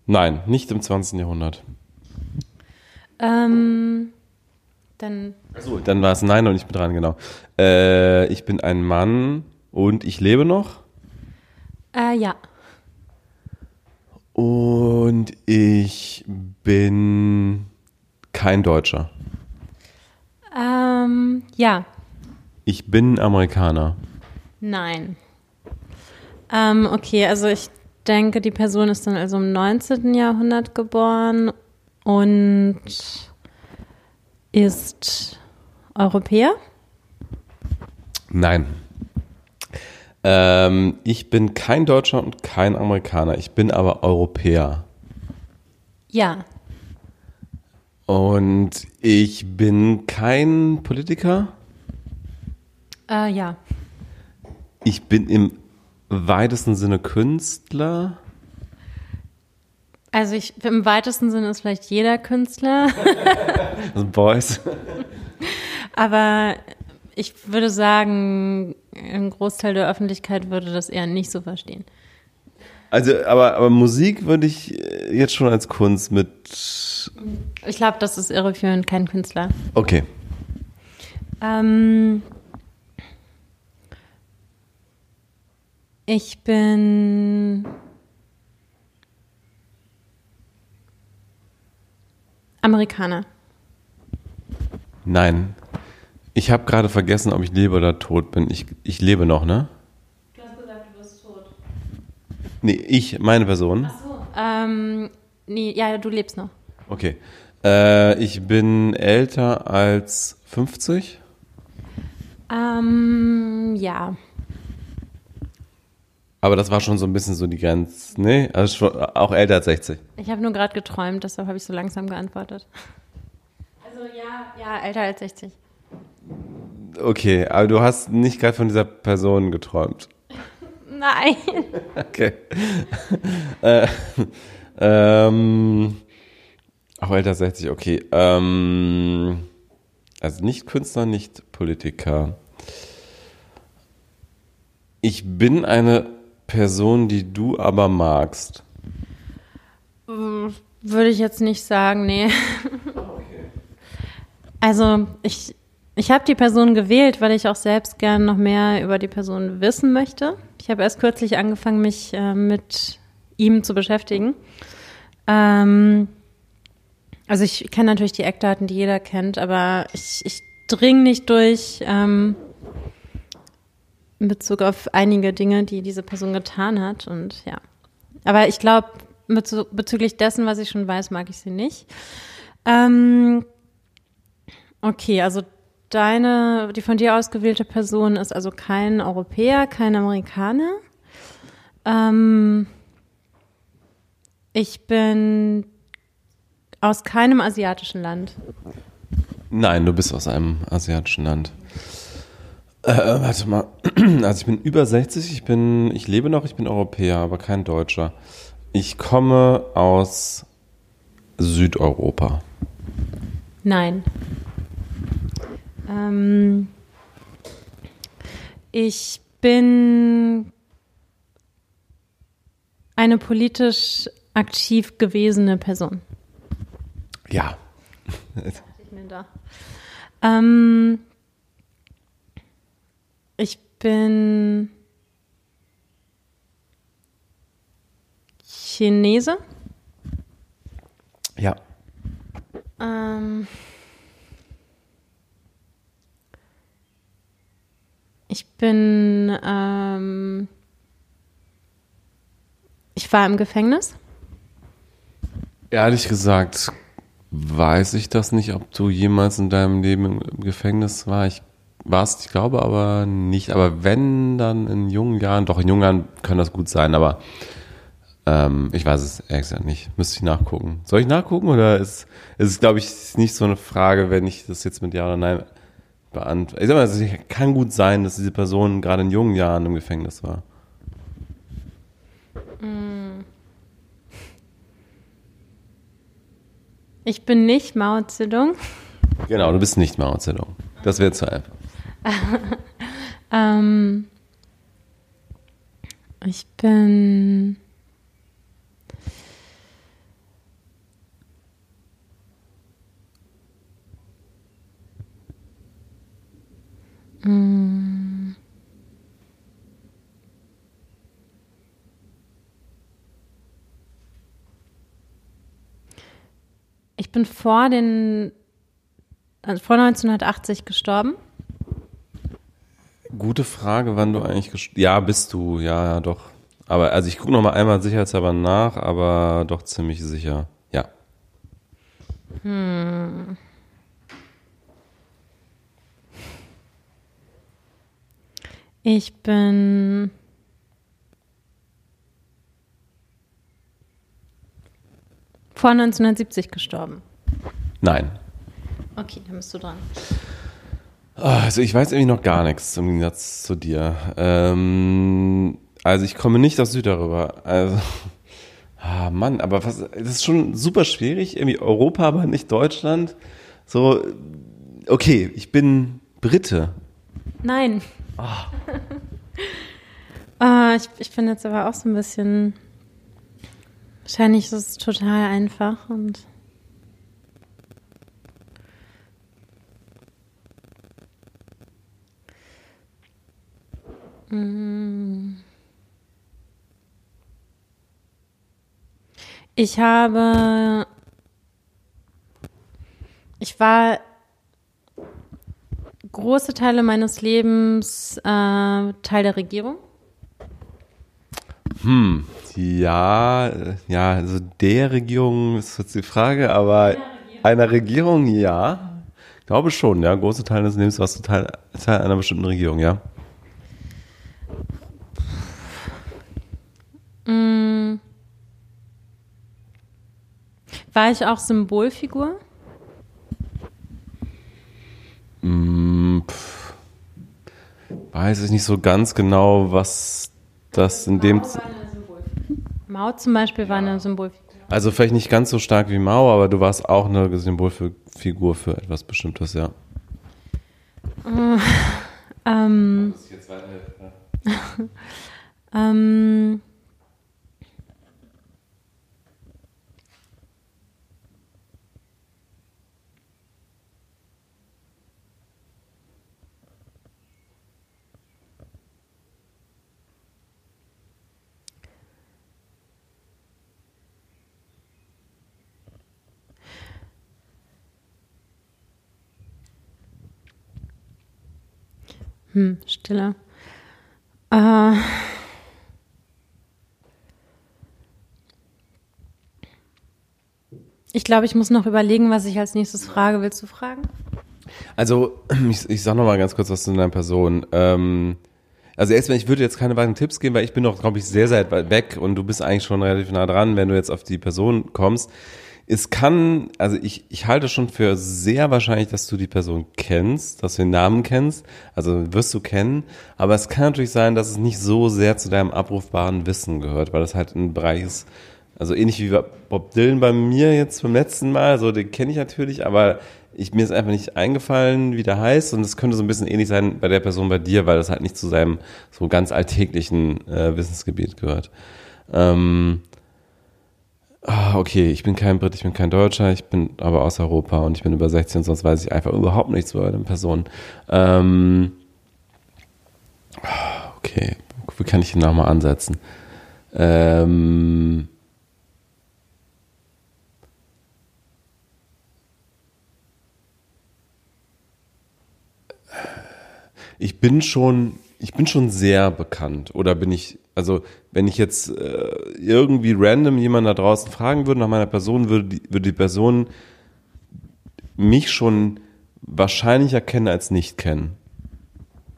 nein, nicht im 20. Jahrhundert. Ähm, dann. Achso, dann war es nein und ich bin dran, genau. Äh, ich bin ein Mann und ich lebe noch. Äh, ja. Und ich bin kein Deutscher. Ähm, ja. Ich bin Amerikaner. Nein. Ähm, okay, also ich denke, die Person ist dann also im 19. Jahrhundert geboren und ist Europäer? Nein. Ähm, ich bin kein Deutscher und kein Amerikaner. Ich bin aber Europäer. Ja. Und ich bin kein Politiker. Äh, ja. Ich bin im weitesten Sinne Künstler. Also ich, im weitesten Sinne ist vielleicht jeder Künstler. *laughs* Also Boys. Aber ich würde sagen, ein Großteil der Öffentlichkeit würde das eher nicht so verstehen. Also, aber, aber Musik würde ich äh, jetzt schon als Kunst mit. Ich glaube, das ist irreführend, kein Künstler. Okay. Ähm, ich bin Amerikaner. Nein. Ich habe gerade vergessen, ob ich lebe oder tot bin. Ich, ich lebe noch, ne? Du hast gesagt, du bist tot. Nee, ich, meine Person. Ach so. Ähm, nee, ja, du lebst noch. Okay. Äh, ich bin älter als 50. Ähm, ja. Aber das war schon so ein bisschen so die Grenze. Nee, also schon, auch älter als 60. Ich habe nur gerade geträumt, deshalb habe ich so langsam geantwortet. Also ja, ja, älter als 60. Okay, aber du hast nicht gerade von dieser Person geträumt. Nein. Okay. *laughs* äh, ähm, auch älter als 60, okay. Ähm, also nicht Künstler, nicht Politiker. Ich bin eine Person, die du aber magst. Würde ich jetzt nicht sagen, nee. Also ich, ich habe die Person gewählt, weil ich auch selbst gern noch mehr über die Person wissen möchte. Ich habe erst kürzlich angefangen, mich äh, mit ihm zu beschäftigen. Ähm, Also ich kenne natürlich die Eckdaten, die jeder kennt, aber ich, ich dringe nicht durch ähm, in Bezug auf einige Dinge, die diese Person getan hat. Und ja. Aber ich glaube, bezüglich dessen, was ich schon weiß, mag ich sie nicht. Ähm, okay, also deine, die von dir ausgewählte Person ist also kein Europäer, kein Amerikaner. Ähm, ich bin aus keinem asiatischen Land. Nein, du bist aus einem asiatischen Land. Äh, warte mal. *clears throat* Also ich bin über 60, ich bin, ich lebe noch, ich bin Europäer, aber kein Deutscher. Ich komme aus Südeuropa. Nein. Ähm, ich bin eine politisch aktiv gewesene Person. Ja. ich mir da. Ähm, ich bin Chinese. Ja. Ähm, ich bin, ähm, ich war im Gefängnis. Ehrlich gesagt, weiß ich das nicht, ob du jemals in deinem Leben im Gefängnis war. Ich warst, ich glaube aber nicht. Aber wenn, dann in jungen Jahren, doch in jungen Jahren kann das gut sein, aber ähm, ich weiß es ehrlich gesagt nicht. Müsste ich nachgucken. Soll ich nachgucken oder ist, ist es, glaube ich, nicht so eine Frage, wenn ich das jetzt mit Ja oder Nein beantworte? Ich sag mal, es kann gut sein, dass diese Person gerade in jungen Jahren im Gefängnis war. Mm. Ich bin nicht Mao Zedong. Genau, du bist nicht Mao Zedong. Das wäre zu einfach. *laughs* ähm, ich bin Mm. Ich bin vor den also vor 1980 gestorben. Gute Frage, wann du eigentlich gestorben Ja, bist du, ja, ja, doch. Aber also ich gucke noch mal einmal sicherheitshalber nach, aber doch ziemlich sicher. Ja. Hm. Ich bin vor 1970 gestorben. Nein. Okay, dann bist du dran. Also ich weiß irgendwie noch gar nichts im Gegensatz zu dir. Ähm, also ich komme nicht aus Südeuropa. Also, *laughs* ah Mann, aber was, das ist schon super schwierig. Irgendwie Europa, aber nicht Deutschland. So, okay, ich bin Brite. Nein. Oh. uh, *laughs* ich, ich bin jetzt aber auch so ein bisschen. Wahrscheinlich ist es total einfach und. Mm. Ich habe. Ich war große Teile meines Lebens äh, Teil der Regierung? Hm, ja, ja, also der Regierung ist jetzt die Frage, aber einer Regierung, ja. Ich glaube schon, ja. Große Teile des Lebens warst du Teil, Teil einer bestimmten Regierung, ja. Hm. War ich auch Symbolfigur? Hm, weiß ich nicht so ganz genau, was das in dem. Mao zum Beispiel war eine Symbolfigur. Also vielleicht nicht ganz so stark wie Mao, aber du warst auch eine Symbolfigur für etwas Bestimmtes, ja. Äh, *laughs* ähm, *laughs* ähm, Hm, Stille. Äh. Ich glaube, ich muss noch überlegen, was ich als nächstes frage. Willst du fragen? Also, *clears throat* ich, ich sag noch mal ganz kurz was zu deiner Person. Ähm, also erstmal, ich würde jetzt keine weiteren Tipps geben, weil ich bin noch, glaube ich, sehr, sehr weit weg und du bist eigentlich schon relativ nah dran, wenn du jetzt auf die Person kommst. Es kann, also ich, ich halte schon für sehr wahrscheinlich, dass du die Person kennst, dass du den Namen kennst, also wirst du kennen, aber es kann natürlich sein, dass es nicht so sehr zu deinem abrufbaren Wissen gehört, weil das halt ein Bereich ist, also ähnlich wie Bob Dylan bei mir jetzt beim letzten Mal, so den kenne ich natürlich, aber ich, mir ist einfach nicht eingefallen, wie der heißt und es könnte so ein bisschen ähnlich sein bei der Person bei dir, weil das halt nicht zu seinem so ganz alltäglichen äh, Wissensgebiet gehört. Ähm, ah, okay, ich bin kein Brit, ich bin kein Deutscher, ich bin aber aus Europa und ich bin über 16, sonst weiß ich einfach überhaupt nichts über eine Person. Ähm, okay, wie kann ich den nochmal ansetzen? Ähm, ich bin schon, ich bin schon sehr bekannt. Oder bin ich, also wenn ich jetzt äh, irgendwie random jemanden da draußen fragen würde nach meiner Person, würde die, würde die Person mich schon wahrscheinlich erkennen als nicht kennen.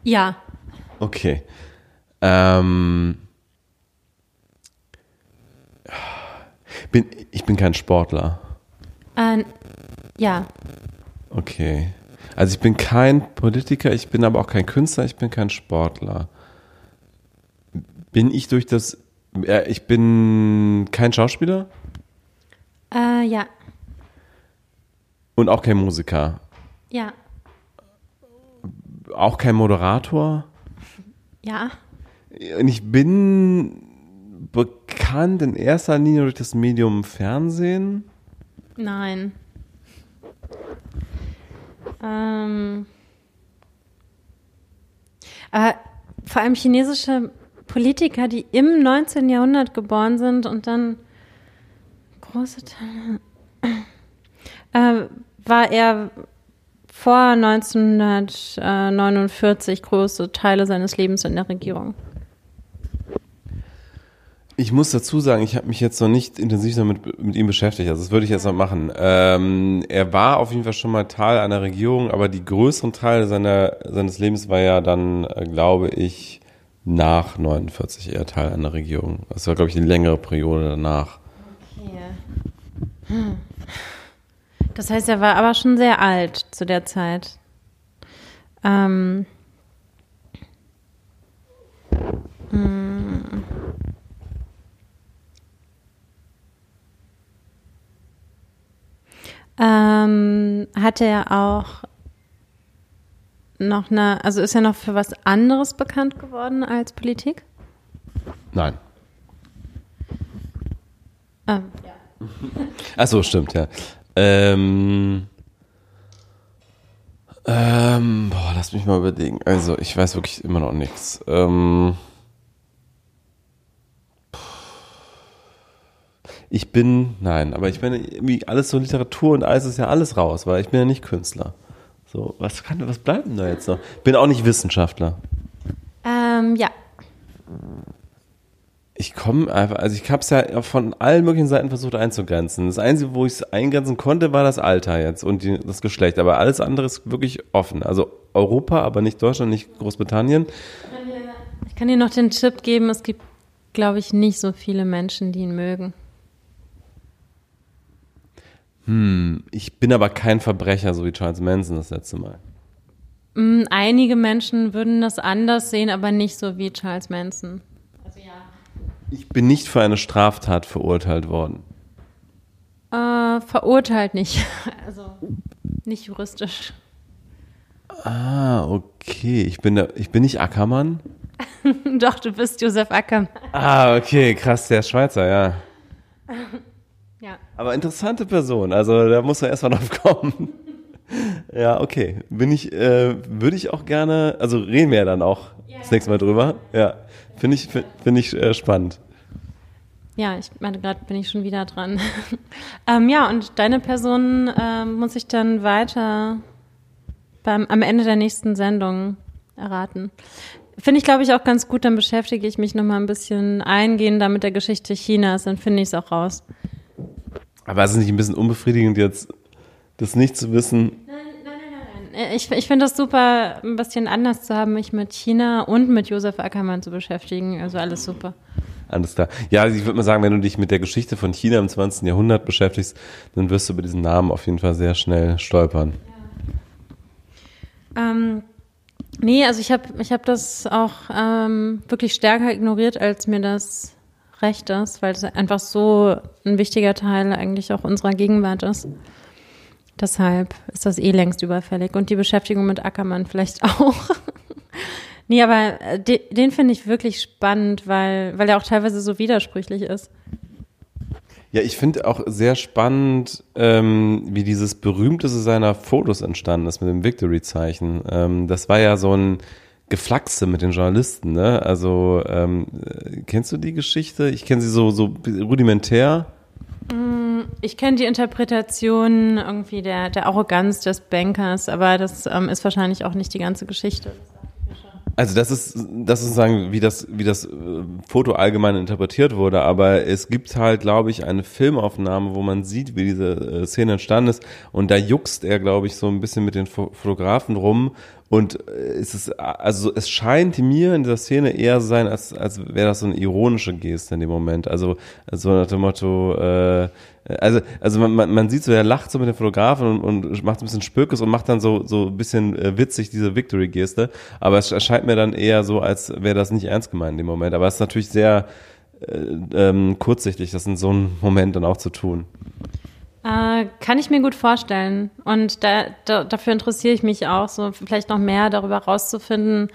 Ja. Okay. Ähm, bin, ich bin kein Sportler. Äh, ja. Okay. Also ich bin kein Politiker, ich bin aber auch kein Künstler, ich bin kein Sportler. Bin ich durch das, äh, ich bin kein Schauspieler? Äh, ja. Und auch kein Musiker? Ja. Auch kein Moderator? Ja. Und ich bin bekannt in erster Linie durch das Medium Fernsehen? Nein. Ähm, aber vor allem chinesische Politiker, die im 19. Jahrhundert geboren sind und dann große Teile, äh, war er vor 1949 große Teile seines Lebens in der Regierung. Ich muss dazu sagen, ich habe mich jetzt noch nicht intensiv damit mit ihm beschäftigt. Also das würde ich jetzt noch machen. Ähm, er war auf jeden Fall schon mal Teil einer Regierung, aber die größeren Teile seiner, seines Lebens war ja dann, äh, glaube ich, nach 49 eher Teil einer Regierung. Das war, glaube ich, die längere Periode danach. Okay. Hm. Das heißt, er war aber schon sehr alt zu der Zeit. Ähm. Hm. Ähm, hatte er auch noch eine, also ist er noch für was anderes bekannt geworden als Politik? Nein. Ähm, ja. Ach so, stimmt, ja. Ähm, ähm, boah, lass mich mal überlegen. Also, ich weiß wirklich immer noch nichts. Ähm, ich bin, nein, aber ich meine, irgendwie alles so Literatur und alles ist ja alles raus, weil ich bin ja nicht Künstler. So, was kann, was bleibt denn da jetzt noch? Bin auch nicht Wissenschaftler. Ähm, ja. Ich komme einfach, also ich habe es ja von allen möglichen Seiten versucht einzugrenzen. Das Einzige, wo ich es eingrenzen konnte, war das Alter jetzt und die, das Geschlecht. Aber alles andere ist wirklich offen. Also Europa, aber nicht Deutschland, nicht Großbritannien. Ich kann dir noch den Tipp geben, es gibt, glaube ich, nicht so viele Menschen, die ihn mögen. Hm, ich bin aber kein Verbrecher, so wie Charles Manson das letzte Mal. Mm, einige Menschen würden das anders sehen, aber nicht so wie Charles Manson. Also ja. Ich bin nicht für eine Straftat verurteilt worden. Äh, verurteilt nicht. *laughs* Also nicht juristisch. Ah, okay. Ich bin, da, ich bin nicht Ackermann. *laughs* Doch, du bist Josef Ackermann. Ah, okay, krass, der ist Schweizer, ja. *laughs* Ja. Aber interessante Person, also da muss man erstmal drauf *laughs* kommen. ja, okay. Bin ich, äh, würde ich auch gerne, also reden wir ja dann auch ja. das nächste Mal drüber. Ja, finde ich, finde ich äh, spannend. Ja, ich meine, gerade bin ich schon wieder dran. *laughs* ähm, ja, und deine Person äh, muss ich dann weiter beim, am Ende der nächsten Sendung erraten. Finde ich, glaube ich, auch ganz gut. Dann beschäftige ich mich nochmal ein bisschen eingehender mit der Geschichte Chinas. Dann finde ich es auch raus. Aber ist es nicht ein bisschen unbefriedigend, jetzt das nicht zu wissen? Nein, nein, nein, nein. Ich, ich finde das super, ein bisschen anders zu haben, mich mit China und mit Josef Ackermann zu beschäftigen. Also alles super. Alles klar. Ja, ich würde mal sagen, wenn du dich mit der Geschichte von China im 20. Jahrhundert beschäftigst, dann wirst du über diesen Namen auf jeden Fall sehr schnell stolpern. Ja. Ähm, nee, also ich habe ich hab das auch ähm, wirklich stärker ignoriert, als mir das recht ist, weil es einfach so ein wichtiger Teil eigentlich auch unserer Gegenwart ist. Deshalb ist das eh längst überfällig. Und die Beschäftigung mit Ackermann vielleicht *laughs* auch. nee, aber äh, den, den finde ich wirklich spannend, weil, weil er auch teilweise so widersprüchlich ist. Ja, ich finde auch sehr spannend, ähm, wie dieses berühmteste seiner Fotos entstanden ist mit dem Victory-Zeichen. Ähm, das war ja so ein Geflaxe mit den Journalisten, ne? Also ähm, kennst du die Geschichte? Ich kenne sie so, so rudimentär. Mm, ich kenne die Interpretation irgendwie der, der Arroganz des Bankers, aber das ähm, ist wahrscheinlich auch nicht die ganze Geschichte. Also das ist, das ist sozusagen, wie das, wie das äh, Foto allgemein interpretiert wurde. Aber es gibt halt, glaube ich, eine Filmaufnahme, wo man sieht, wie diese äh, Szene entstanden ist. Und da juckst er, glaube ich, so ein bisschen mit den Fotografen rum. Und äh, es ist, also es scheint mir in dieser Szene eher so sein, als, als wäre das so eine ironische Geste in dem Moment. Also so nach dem Motto, äh, also, also man, man, man sieht so, er lacht so mit dem Fotografen und, und macht ein bisschen Spökes und macht dann so, so ein bisschen äh, witzig diese Victory-Geste. Aber es erscheint mir dann eher so, als wäre das nicht ernst gemeint in dem Moment. Aber es ist natürlich sehr äh, ähm, kurzsichtig, das in so einem Moment dann auch zu tun. Äh, kann ich mir gut vorstellen. Und da, da, dafür interessiere ich mich auch, so vielleicht noch mehr darüber rauszufinden,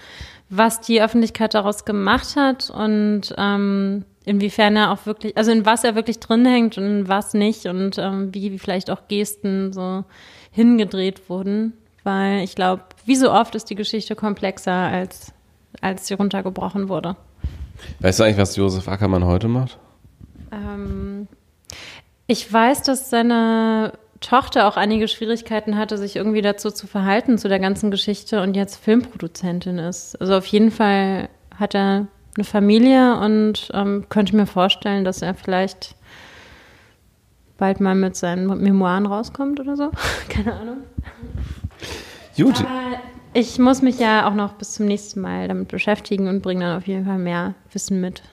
was die Öffentlichkeit daraus gemacht hat und ähm, inwiefern er auch wirklich, also in was er wirklich drin hängt und in was nicht und ähm, wie, wie vielleicht auch Gesten so hingedreht wurden. Weil ich glaube, wie so oft ist die Geschichte komplexer, als, als sie runtergebrochen wurde. Weißt du eigentlich, was Josef Ackermann heute macht? Ähm, ich weiß, dass seine Tochter auch einige Schwierigkeiten hatte, sich irgendwie dazu zu verhalten, zu der ganzen Geschichte und jetzt Filmproduzentin ist. Also auf jeden Fall hat er eine Familie und ähm, könnte mir vorstellen, dass er vielleicht bald mal mit seinen Memoiren rauskommt oder so. *laughs* Keine Ahnung. Gut. Aber ich muss mich ja auch noch bis zum nächsten Mal damit beschäftigen und bringe dann auf jeden Fall mehr Wissen mit.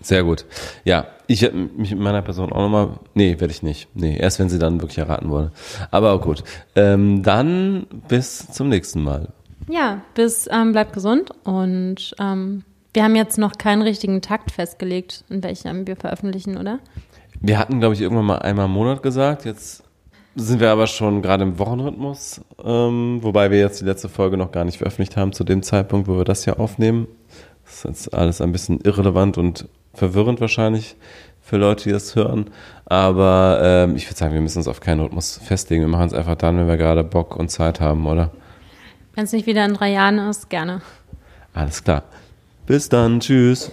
Sehr gut. Ja, ich werde mich mit meiner Person auch nochmal. Nee, werde ich nicht. Nee, erst wenn sie dann wirklich erraten wurde. Aber auch gut. Ähm, dann bis zum nächsten Mal. Ja, bis ähm, bleibt gesund und ähm, wir haben jetzt noch keinen richtigen Takt festgelegt, in welchem wir veröffentlichen, oder? Wir hatten, glaube ich, irgendwann mal einmal im Monat gesagt. Jetzt sind wir aber schon gerade im Wochenrhythmus, ähm, wobei wir jetzt die letzte Folge noch gar nicht veröffentlicht haben, zu dem Zeitpunkt, wo wir das hier aufnehmen. Das ist jetzt alles ein bisschen irrelevant und verwirrend wahrscheinlich für Leute, die das hören. Aber ähm, ich würde sagen, wir müssen uns auf keinen Rhythmus festlegen. Wir machen es einfach dann, wenn wir gerade Bock und Zeit haben, oder? Wenn es nicht wieder in drei Jahren ist, gerne. Alles klar. Bis dann. Tschüss.